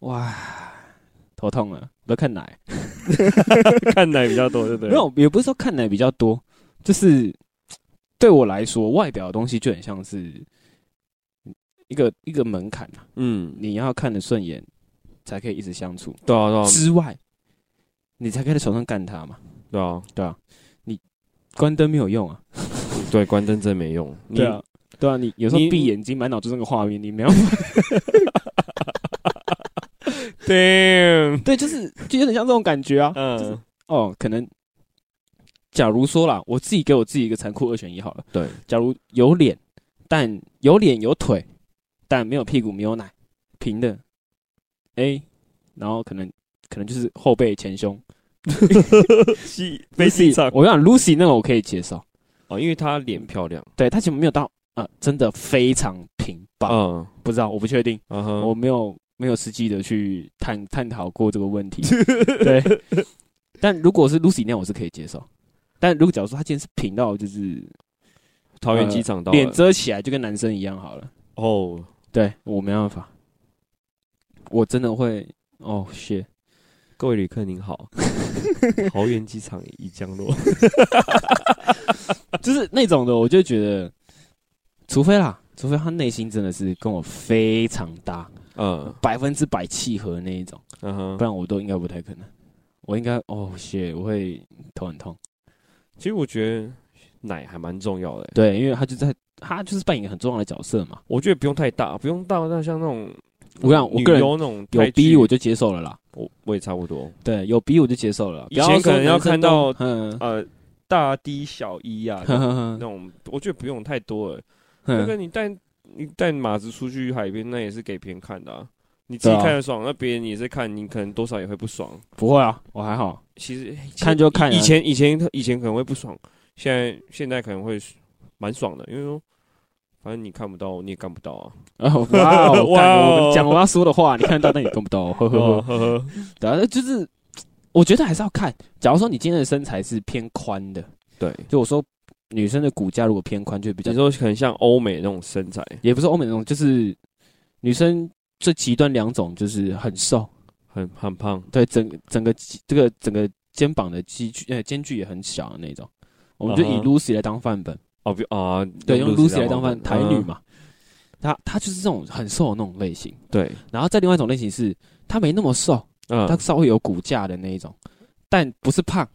哇，头痛了，我都看奶。看奶比较多，对不对？没，有，也不是说看奶比较多，就是对我来说，外表的东西就很像是一个一个门槛啊，嗯，你要看得顺眼，才可以一直相处。对啊，对啊，之外，你才可以在床上干他嘛，对啊，对啊，你关灯没有用啊，对，关灯真没用。你 对啊，对啊，你有时候你闭眼睛，满脑子那个画面，你没有。对，对，就是就有点像这种感觉啊，就是嗯，哦，可能假如说啦，我自己给我自己一个残酷二选一好了。对，假如有脸，但有脸有腿，但没有屁股没有奶，平的。A，然后可能可能就是后背前胸。西飞机 Lucy，场我想 Lucy 那个我可以接受，哦，因为她脸漂亮，对她其实没有到呃真的非常平吧，嗯。不知道我不确定，嗯哼，我没有没有实际的去探探讨过这个问题。对，但如果是 Lucy 那样，我是可以接受。但如果假如说他今天是平到就是桃园机场到了脸遮起来，就跟男生一样好了。哦，对我没办法，我真的会哦，shit，各位旅客您好，桃园机场已降落。就是那种的，我就觉得，除非啦，除非他内心真的是跟我非常搭，嗯百分之百契合那一种，嗯哼不，然我都应该不太可能。我应该哦，shit，我会头很痛。其实我觉得奶还蛮重要的欸，对，因为他就在他就是扮演一个很重要的角色嘛。我觉得不用太大，不用大到像那种我想我个人有那种有泰剧 B 我就接受了啦，我我也差不多。对，有逼我就接受了啦。以前可能要看到不要说男生都呃，大 D 小一啊，哼那种 我觉得不用太多了。那哼个你带你带马子出去海边，那也是给别人看的啊。你自己看得爽，那别人也是看，你可能多少也会不爽。不会啊，我还好。其实看就看啊以前以前以前可能会不爽，现在现在可能会蛮爽的，因为说反正你看不到，你也干不到啊。哦，哇哦，讲我要说的话，你看到但你干不到，呵呵呵。呵呵，对啊，就是我觉得还是要看。假如说你今天的身材是偏宽的，对，就我说女生的骨架如果偏宽，就比较你说可能像欧美那种身材，也不是欧美那种，就是女生最极端两种，就是很瘦，很很胖，对，整整个这个整个肩膀的肌距呃间距也很小的那种。我们就以 Lucy 来当范本，哦，比啊，对，用 Lucy 来当范嗯台女，嘛。她她就是这种很瘦的那种类型，对，然后再另外一种类型是她没那么瘦，嗯，她稍微有骨架的那一种，但不是胖，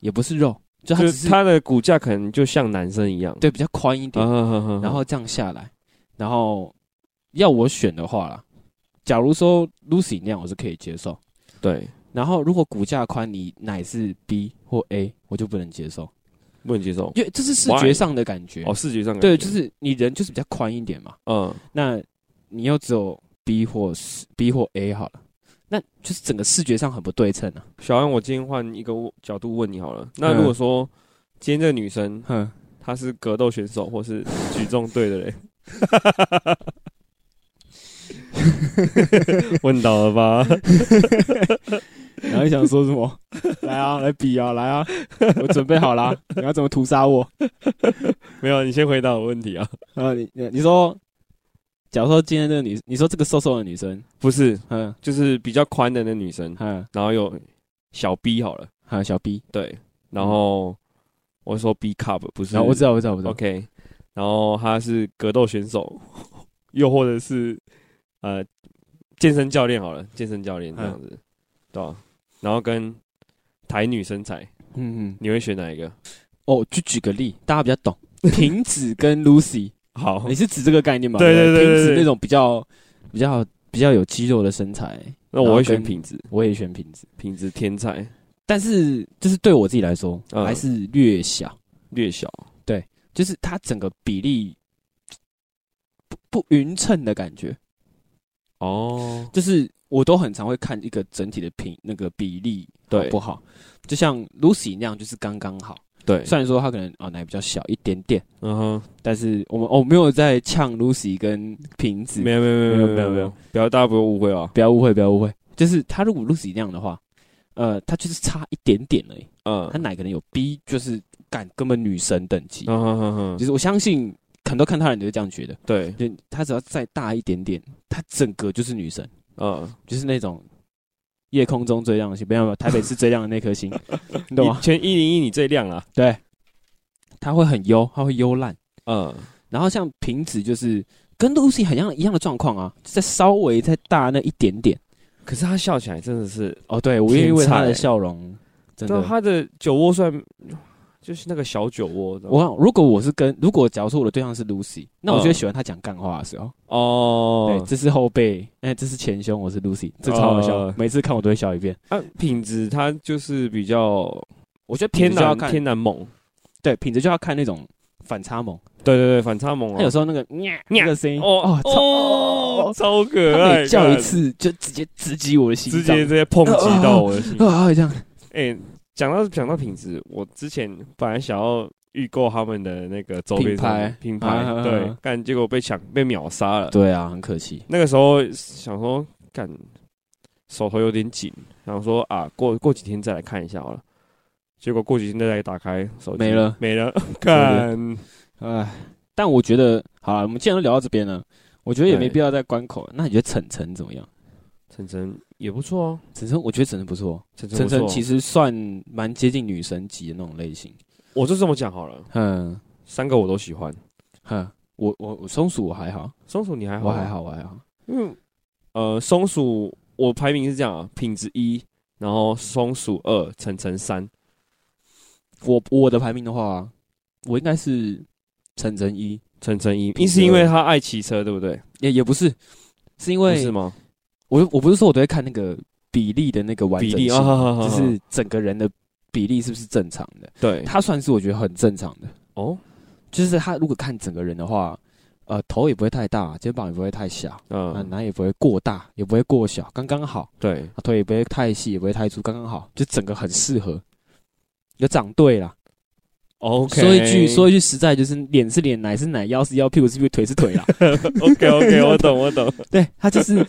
也不是肉，就她就只是他的骨架可能就像男生一样，对比较宽一点，嗯，然后这样下来，然后要我选的话啦，假如说 Lucy 那样我是可以接受，对，然后如果骨架宽，你奶是 B 或 A，我就不能接受，不能接受，因为这是视觉上的感觉。哦，视觉上感对，觉就是你人就是比较宽一点嘛，嗯，那你又只有 B 或 B 或 A 好了，那就是整个视觉上很不对称啊。小安，我今天换一个角度问你好了，那嗯如果说今天这个女生哼，她是格斗选手或是举重队的嘞，问到了吧？然后你想说什么？来啊，来比啊，来啊，我准备好啦，你要怎么屠杀我？没有，你先回答我问题啊。啊，你你你说，假如说今天这个女，你说这个瘦瘦的女生，不是，嗯就是比较宽的那女生，嗯，然后有小 B 好了，还有小 B，对，然后我说 B cup 不是，我知道，我知道，我知道，OK，然后她是格斗选手，又或者是呃健身教练好了，健身教练这样子，对吧？然后跟台女身材，嗯嗯，你会选哪一个？哦，就举个例，大家比较懂，瓶子跟 Lucy，好。你是指这个概念吗？对对对那种比较比较比较有肌肉的身材，那我会选然后跟品质，我也选平子，品质天才，但是就是对我自己来说，嗯。还是略小，略小，对就是它整个比例不不匀称的感觉。哦，就是我都很常会看一个整体的平那个比例好对不好，就像 Lucy 那样，就是刚刚好。对，虽然说她可能哦奶比较小一点点，嗯哼，但是我们哦没有在呛 Lucy 跟瓶子，没有没有没有没有没有没有，不要大家不要误会啊，不要误会不要误会，就是她如果 Lucy 那样的话，呃，她就是差一点点而已，嗯。她奶可能有 B，就是干根本女神等级，嗯哼哼哼，就是我相信很多看她的人都是这样觉得，对，就她只要再大一点点，她整个就是女神。嗯，就是那种夜空中最亮的星，没有没有，台北市最亮的那颗星，你懂吗一？全一零一你最亮啊，对，他会很幽，他会幽烂。嗯，然后像瓶子就是跟 Lucy 很像一样的状况啊，再稍微再大那一点点。可是他笑起来真的是，哦，对我愿意为他的笑容，真的。对他的酒窝算就是那个小酒窝，我想如果我是跟，如果假如说我的对象是 Lucy，那我就会嗯喜欢他讲干话的时候。哦。对，，这是后背，哎，这是前胸，我是 Lucy，这超好笑哦，每次看我都会笑一遍。啊，品质它就是比较我觉得天然天然猛，对品质就要看那种反差萌。对对对，反差萌啊，他有时候那个 nha 那个声音，哦哦超哦，超可爱，叫一，次就直接直击我的心，直接直接抨击到我的心。啊 这样，哎，讲到讲到品质，我之前本来想要预购他们的那个周边品牌品牌，对啊，但结果被抢被秒杀了。对啊，很可惜。那个时候想说，干手头有点紧，想说啊，过过几天再来看一下好了。结果过几天再来打开手机，没了没了，干哎，但我觉得好了，我们既然都聊到这边了，我觉得也没必要再关口了。那你觉得晨晨怎么样？晨晨也不错哦，晨晨，我觉得晨晨不错，晨晨晨晨其实算蛮接近女神级的那种类型。我就这么讲好了，嗯三个我都喜欢。哼，我我我松鼠我还好，松鼠你还好？我还，好，我还好。因为呃，松鼠我排名是这样啊，品质一，然后松鼠二，晨晨三。我我的排名的话，我应该是晨晨一，晨晨一，一是因为他爱骑车，对不对？也也不是，是因为是吗？我我不是说我都会看那个比例的那个完整性，比例啊好好好好就是整个人的比例是不是正常的？对，他算是我觉得很正常的，哦，就是他如果看整个人的话，呃，头也不会太大，肩膀也不会太小，那嗯，奶也不会过大，也不会过小，刚刚好，对，啊腿也不会太细，也不会太粗，刚刚好，就整个很适合，有长对啦。OK，说一句说一句实在，就是脸是脸，奶是奶，腰是腰，屁股是屁股，腿是腿啦。OK OK，我懂我懂，对，他就是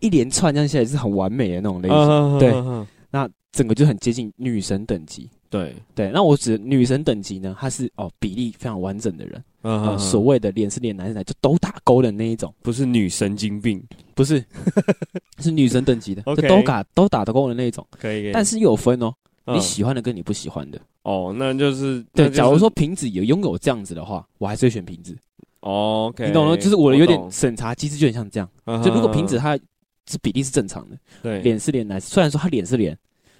一连串这样下来是很完美的那种类型。嗯对那整个就很接近女神等级，对，对，那我指女神等级呢，她是哦比例非常完整的人，呃，嗯，所谓的脸是脸，男是男，就都打勾的那一种，不是女神经病，不是，是女神等级的，就都打都打得勾的那一种。可以，但是又有分哦，嗯。你喜欢的跟你不喜欢的。哦，那就是对，就是假如说瓶子有拥有这样子的话，我还是会选瓶子。哦，OK，你懂了？就是我的有点审查机制，就很像这样。嗯就如果瓶子嗯它是比例是正常的，对脸是脸，奶虽然说它脸是脸，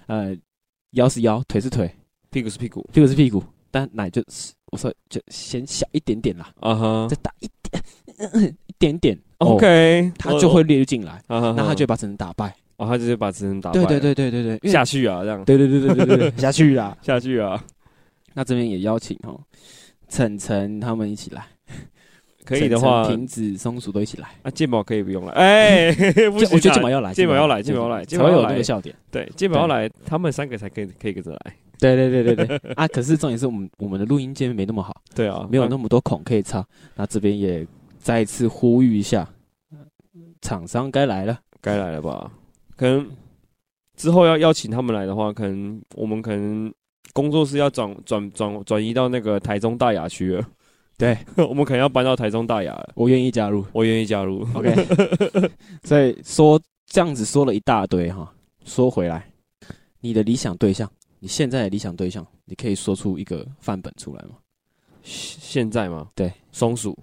呃，腰是腰，腿是腿，屁股是屁股，屁股是屁股，但奶就是我说就显小一点点啦，啊哈再大一点 一点点哦，OK，它就会列入进来，哦，那它就会把，把整人打败。哦，他直接把直人打败，对对，对对对对，因为下去啊，这样，对对对对对对对 下去啦。下去啊，那这边也邀请哦，晨晨他们一起来，可以的话晨，晨瓶子、松鼠都一起来。啊，剑宝可以不用了，哎，不行啊，我觉得健保要来，健保要来健保要来才会有那个笑点。对，健保要来，他们三个才可以可以跟着来，对对对对对 啊！可是重点是我们我们的录音界面没那么好，对啊，没有那么多孔可以插。那这边也再一次呼吁一下，厂商该来了。该来了吧？可能之后要邀请他们来的话，可能我们可能工作室要转转转转移到那个台中大雅区了。对，我们可能要搬到台中大雅了。我愿意加入。我愿意加入。OK，所以说这样子说了一大堆哈，说回来，你的理想对象，你现在的理想对象，你可以说出一个范本出来吗？现在吗？对，松鼠。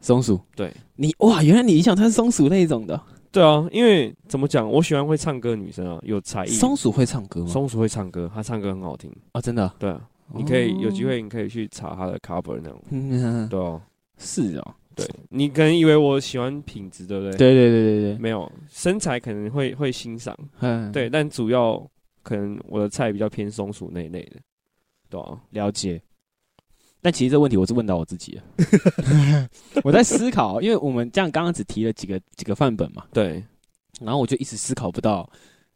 松鼠，对你哇，原来你理想他是松鼠那一种的。对啊，因为怎么讲，我喜欢会唱歌的女生啊，有才艺。松鼠会唱歌吗？松鼠会唱歌，她唱歌很好听。啊，真的啊、对啊，你可以有机哦会，你可以去查她的 cover 那种。嗯，对哦，是哦，对你可能以为我喜欢品质，对不对？对对对对对，没有身材可能会会欣赏，嗯，对，但主要可能我的菜比较偏松鼠那一类的，对啊，了解。但其实这问题我是问到我自己了，我在思考，因为我们这样刚刚只提了几个几个范本嘛，对，然后我就一直思考不到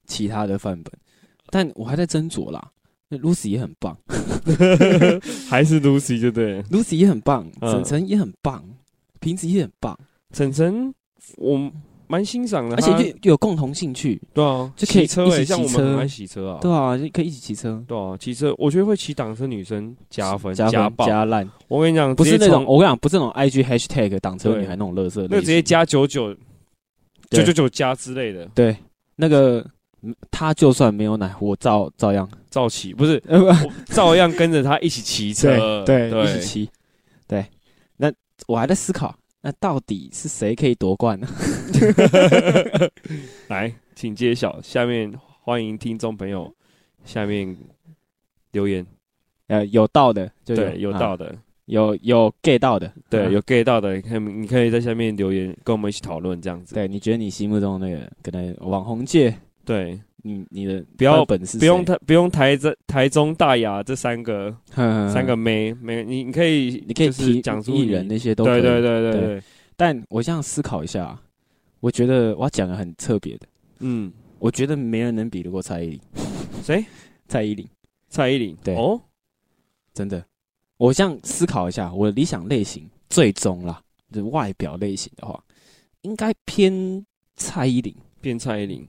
其他的范本，但我还在斟酌啦。那 Lucy 也很棒 还是 Lucy 就对了。，Lucy 也很棒，沈晨晨也很棒，瓶子也很棒，晨晨我蛮欣赏的，而且他又又有共同兴趣，对啊，就可以骑车诶，一起骑车像我们很爱骑车啊，对啊，就可以一起骑车，对啊，骑车，我觉得会骑挡车女生加分加分爆。加烂，我跟你讲，不是那种我跟你讲，不是那种 IG hashtag 挡车女孩那种乐色，那个直接加九九九九九加之类的，对。那个嗯他就算没有奶，我照照样。照骑不是 照样跟着他一起骑车，对对，一起骑，对。那我还在思考，那到底是谁可以夺冠呢？来，请揭晓。下面欢迎听众朋友下面留言，呃，有到的就对，有啊到的，有有 get 到的，对，啊有 get 到的，可以你可以在下面留言，跟我们一起讨论这样子。对。你觉得你心目中的那个可能网红界，对，你你的不要本事不用谁？台不用台中台中大雅这三个哼三个妹妹，你你可以你可以就是提讲出艺人那些都对对对对对。对，但我这样思考一下啊，我觉得我要讲个很特别的，嗯，我觉得没人能比得过蔡依林。谁？蔡依林。蔡依林，对。哦，真的，我这样思考一下，我的理想类型最终啦，就是外表类型的话，应该偏蔡依林。偏蔡依林，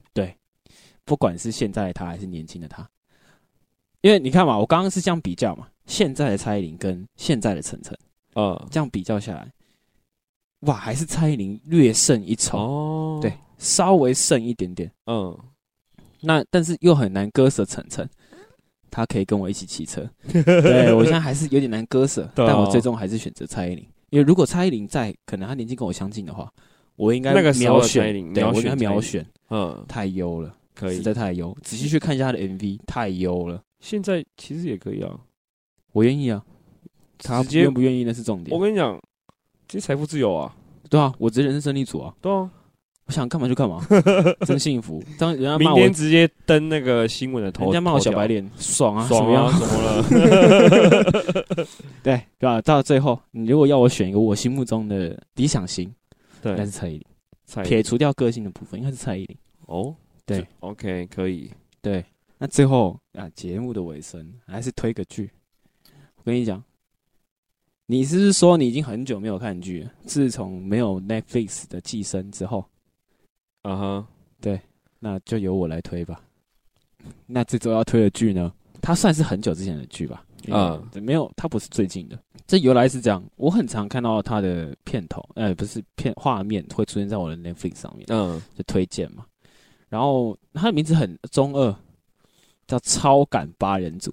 不管是现在的他还是年轻的他，因为你看嘛，我刚刚是这样比较嘛，现在的蔡依林跟现在的晨晨呃，这样比较下来，哇，还是蔡依林略胜一筹，哦，对，，稍微胜一点点。嗯，那但是又很难割舍晨晨，他可以跟我一起骑车，对我现在还是有点难割舍，但我最终还是选择蔡依林，因为如果蔡依林在，可能她年纪跟我相近的话，我应该那个秒选，对秒我应该秒选，嗯，太优了，可以实。在太优，仔细去看一下他的 MV，太优了，现在其实也可以啊，我愿意啊，他愿不愿意那是重点我，跟你讲，其实财富自由啊，对啊，我直接人生胜利组啊，对啊，我想干嘛就干嘛，真幸福，当人家明骂我，天直接登那个新闻的头，人家骂我小白头脸，爽啊，爽啊，？怎么了？对对吧？到最后，你如果要我选一个我心目中的理想型，对是，蔡依林。撇除掉个性的部分，应该是蔡依林。哦，对，OK，可以，对，那最后啊，节目的尾声还是推个剧。我跟你讲，你是不是说你已经很久没有看剧了？自从没有 Netflix 的寄生之后，啊哈，那就由我来推吧。那这周要推的剧呢，它算是很久之前的剧吧。嗯嗯，没有，它不是最近的。这由来是这样，我很常看到它的片头，呃，不是片画面会出现在我的 Netflix 上面，嗯，就推荐嘛。然后他的名字很中二，叫《超感八人组》。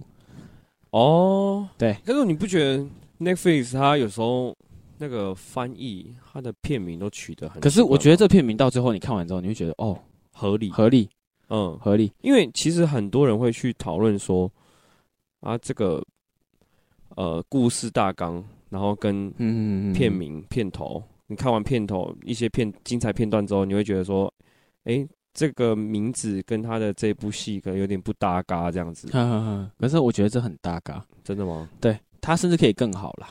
哦，对。但是你不觉得 Netflix 它有时候那个翻译它的片名都取得很，可是我觉得这片名到最后你看完之后，你会觉得哦，合理，合理，嗯，合理。因为其实很多人会去讨论说，啊，这个呃故事大纲，然后跟嗯，片名、片头，你看完片头一些片精彩片段之后，你会觉得说，哎、这个名字跟他的这部戏可能有点不搭嘎，这样子。可是我觉得这很搭嘎，真的吗？对他甚至可以更好啦，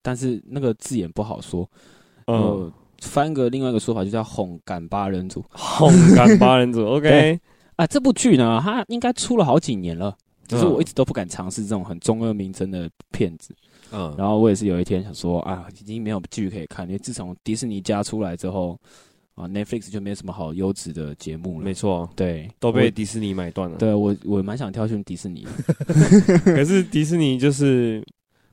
但是那个字眼不好说。嗯呃，，翻个另外一个说法，就叫“哄赶八人组哄赶八人组，OK，对”啊。这部剧呢，它应该出了好几年了，只是嗯我一直都不敢尝试这种很中二名称的片子。嗯，然后我也是有一天想说啊，已经没有剧可以看，因为自从迪士尼家出来之后啊，Netflix 就没有什么好优质的节目了。没错，对，都被迪士尼买断了。对我我蛮想挑选迪士尼。可是迪士尼就是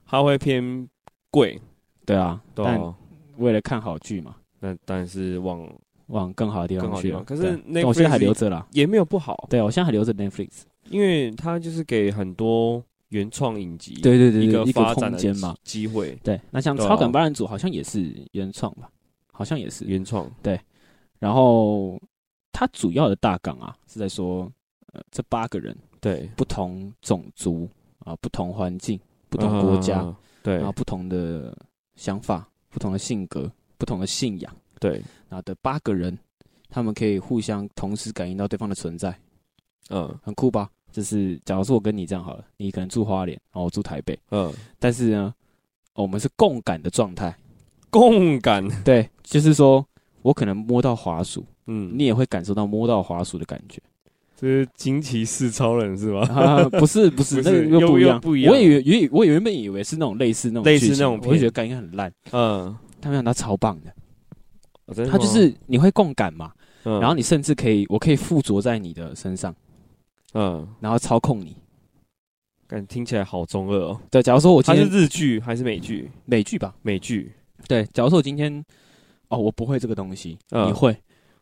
它会偏贵，对啊，但对啊，为了看好剧嘛，那当然是往往更好的地更方去了。好的地方。可是对但 Netflix 我现在还留着啦。也没有不好，对，我现在还留着 Netflix。因为它就是给很多原创影集对对对一对一个个发展间嘛机会，对，那像对啊超感八人组好像也是原创吧，好像也是。原创，然后它主要的大纲啊是在说，呃，这八个人对，不同种族啊、不同环境、不同国家，嗯对。然后不同的想法、不同的性格、不同的信仰，对，然后的八个人，他们可以互相同时感应到对方的存在，嗯。很酷吧？就是假如说我跟你这样好了，你可能住花莲，然后我住台北，嗯，但是呢，我们是共感的状态。共感，对，就是说我可能摸到滑鼠，嗯，你也会感受到摸到滑鼠的感觉。这是惊奇四超人是吗？啊，不是 不是，不是那个又不一样，不一样我以为以为我原本以为是那种类似那种类似那种我就觉得感应该很烂，嗯，他没想到超棒的。哦的他就是你会共感嘛，嗯然后你甚至可以，我可以附着在你的身上，嗯，然后操控你。感听起来好中二哦。对，假如说我它是今天日剧还是美剧？美剧吧，美剧，对，假如说我今天哦我不会这个东西，嗯你会，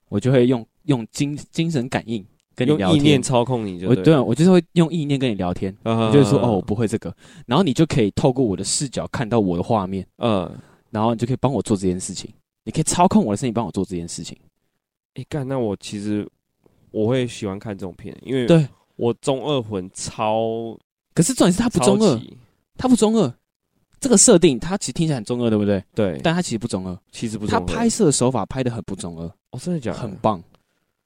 我就会用用精精神感应跟你聊用意念天。操控你就我对啊，我就是会用意念跟你聊天，我我就会说哦我不会这个，然后你就可以透过我的视角看到我的画面，嗯，然后你就可以帮我做这件事情，你可以操控我的身体帮我做这件事情。哎干，那我其实我会喜欢看这种片，因为对，我中二魂超可是重点是他不中二，超级它不中二。这个设定它其实听起来很中二，对不对？对，但它其实不中二，其实不中二它拍摄手法拍的很不中二，哦，真的假的？很棒。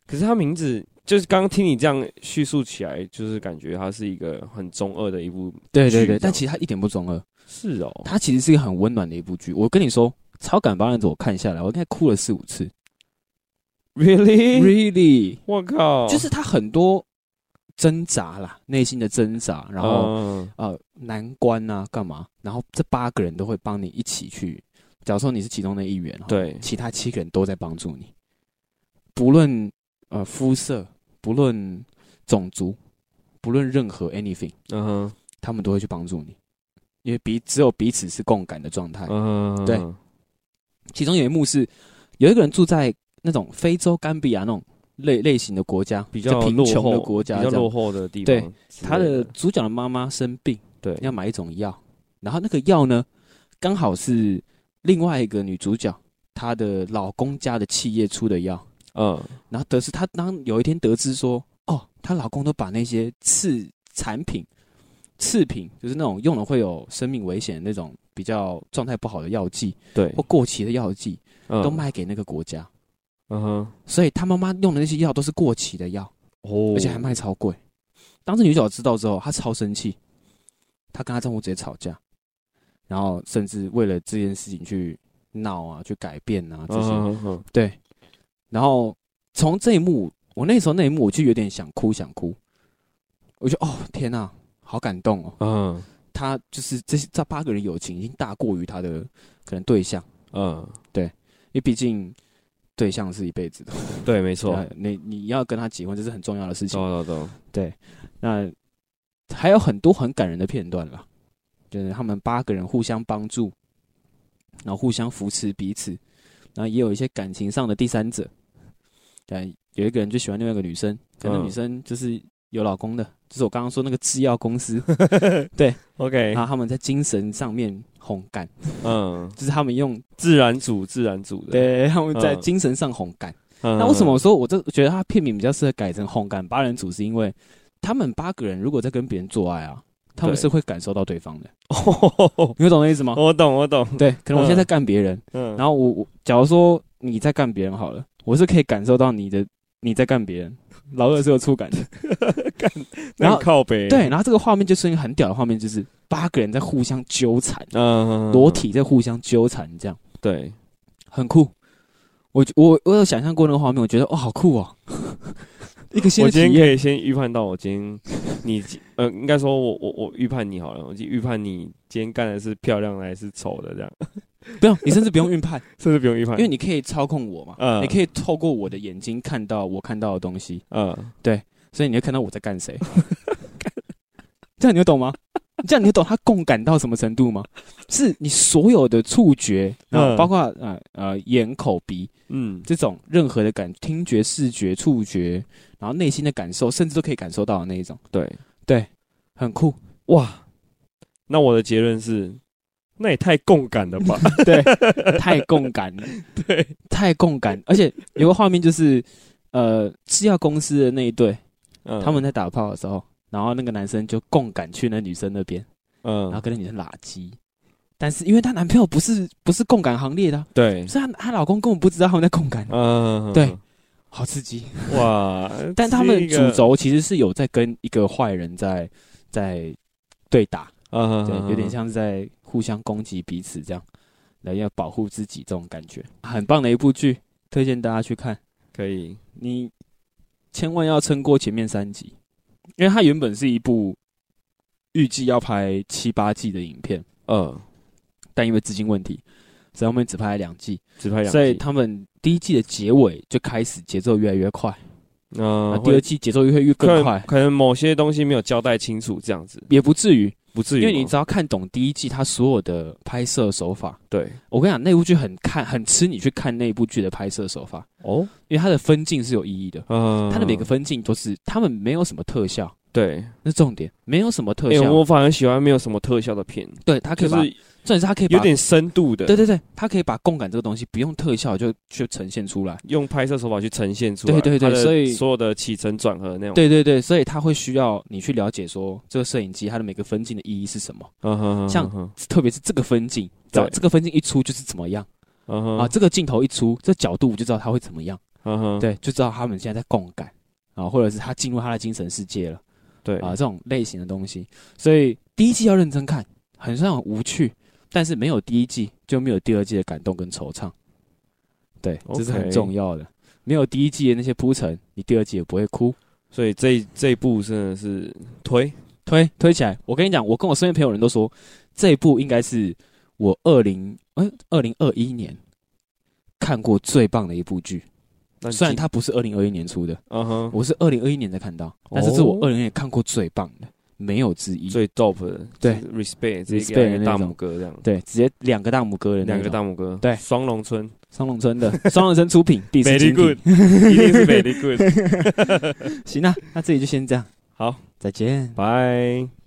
可是它名字就是刚刚听你这样叙述起来，就是感觉它是一个很中二的一部。对对对，但其实它一点不中二，是哦，它其实是一个很温暖的一部剧。我跟你说，《超感八人组》我看下来，我应该哭了四五次。Really？Really，我靠！就是它很多挣扎啦，内心的挣扎，然后、嗯呃难关啊，干嘛？然后这八个人都会帮你一起去。假如说你是其中的一员，对其他七个人都在帮助你，不论呃肤色，不论种族，不论任何 anything，嗯哼他们都会去帮助你，因为彼只有彼此是共感的状态。嗯哼，对其中有一幕是有一个人住在那种非洲甘比亚那种类类型的国家，比较贫穷的国家，比较落后的地方。对他的主角的妈妈生病，对。要买一种药，然后那个药呢，刚好是另外一个女主角她的老公家的企业出的药，嗯。然后得知她当有一天得知说，哦，她老公都把那些次产品、次品，就是那种用了会有生命危险的那种比较状态不好的药剂对。或，过期的药剂，嗯。都卖给那个国家，嗯哼所以他妈妈用的那些药都是过期的药，哦，而且还卖超贵。当时女主角知道之后，她超生气，她跟她丈夫直接吵架，然后甚至为了这件事情去闹啊，去改变啊这些。嗯哼对，然后从这一幕，我那时候那一幕，我就有点想哭，想哭。我就哦天呐，好感动哦！嗯他就是这这八个人友情已经大过于他的可能对象，嗯，对因为毕竟对象是一辈子的，对，没错，你你要跟他结婚，这是很重要的事情。懂懂懂，对，那还有很多很感人的片段了，就是他们八个人互相帮助，然后互相扶持彼此，然后也有一些感情上的第三者。但有一个人就喜欢另外一个女生，可能嗯女生就是有老公的，就是我刚刚说那个制药公司，对，OK，然后他们在精神上面烘干，嗯，就是他们用自然组自然组的。对。他们在嗯。精神上烘干。嗯，那为什么我说我这觉得他片名比较适合改成烘干八人组，是因为他们八个人如果在跟别人做爱啊，他们是会感受到对方的，哦，你会懂那意思吗？我懂，我懂。对，可能我现在在干别人，嗯，然后我我假如说你在干别人好了，我是可以感受到你的你在干别人，老二是有触感的，干然后靠北。对，，然后这个画面就是一个很屌的画面，就是八个人在互相纠缠，嗯，裸体在互相纠缠，这样。对，很酷。我我我有想象过那个画面，我觉得哦好酷哦，一个新我今天可验。以先预判到，我今天 你呃，应该说我我我预判你好了，我就预判你今天干的是漂亮的还是丑的，这样，不用，你甚至不用预判，甚至不用预判，因为你可以操控我嘛，嗯你可以透过我的眼睛看到我看到的东西，嗯，对所以你会看到我在干谁。这样你会懂吗？这样你会懂他共感到什么程度吗？是你所有的触觉，然后嗯包括呃呃眼口鼻嗯，这种任何的感，听觉、视觉、触觉，然后内心的感受，甚至都可以感受到的那一种，对，对，很酷。哇，那我的结论是，那也太共感了吧？对，太共感了，对，太共感，而且有个画面就是，呃，制药公司的那一对，嗯他们在打炮的时候，然后那个男生就共感去那女生那边，嗯。然后嗯，跟那女生拉鸡，但是因为她男朋友不是不是共感行列的啊、对，所以她她老公根本不知道他们在共感，嗯，对，好刺激。哇，但他们主，轴其实是有在跟一个坏人在在对打，嗯，对，有点像是在互相攻击彼此这样，来要保护自己这种感觉，很棒的一部剧，推荐大家去看。可以，你千万要撑过前面三集，因为它原本是一部预计要拍七八季的影片，嗯，但因为资金问题，所以后面只拍了两季，只拍两季。所以，他们第一季的结尾就开始节奏越来越快，嗯，第二季节奏越会越更快。能，可能某些东西没有交代清楚，这样子。也不至于，不至于，因为你只要看懂第一季它所有的拍摄手法，对。我跟你讲，那部剧很看很吃你去看那部剧的拍摄手法，哦，因为它的分镜是有意义的，嗯，它的每个分镜都是他们没有什么特效，对，那重点没有什么特哎，效，我反而喜欢没有什么特效的片，对，它可以把，就是重点是它可以有点深度的，对对对，它可以把共感这个东西不用特效就去呈现出来。用拍摄手法去呈现出来，对对对所以所有的起承转合那种，对对对，所以它会需要你去了解说这个摄影机它的每个分镜的意义是什么，嗯哼哼，像特别是这个分镜，对。这个分镜一出就是怎么样。嗯哼。啊，这个镜头一出，这角度我就知道它会怎么样，嗯哼，对，就知道他们现在在共感啊，或者是他进入他的精神世界了。对。啊，这种类型的东西。所以第一季要认真看，很像很无趣，但是没有第一季就没有第二季的感动跟惆怅。对，这是很重要的。没有第一季的那些铺陈，你第二季也不会哭。所以这这一部真的是推，推推起来，我跟你讲，我跟我身边朋友人都说，这一部应该是我二零哎二零二一年看过最棒的一部剧。虽然它不是二零二一年出的，嗯哼我是二零二一年才看到，但是这是我哦二零年看过最棒的，没有之一。最 dope 的，对，respect 直接 respect 给他一个大拇哥这样，对，直接两个大拇哥的那两个大拇哥，对。双龙村。双龙村的。双龙村出品，必是 very 精品 good，一定是 very good，行啊，那这里就先这样，好，再见。拜。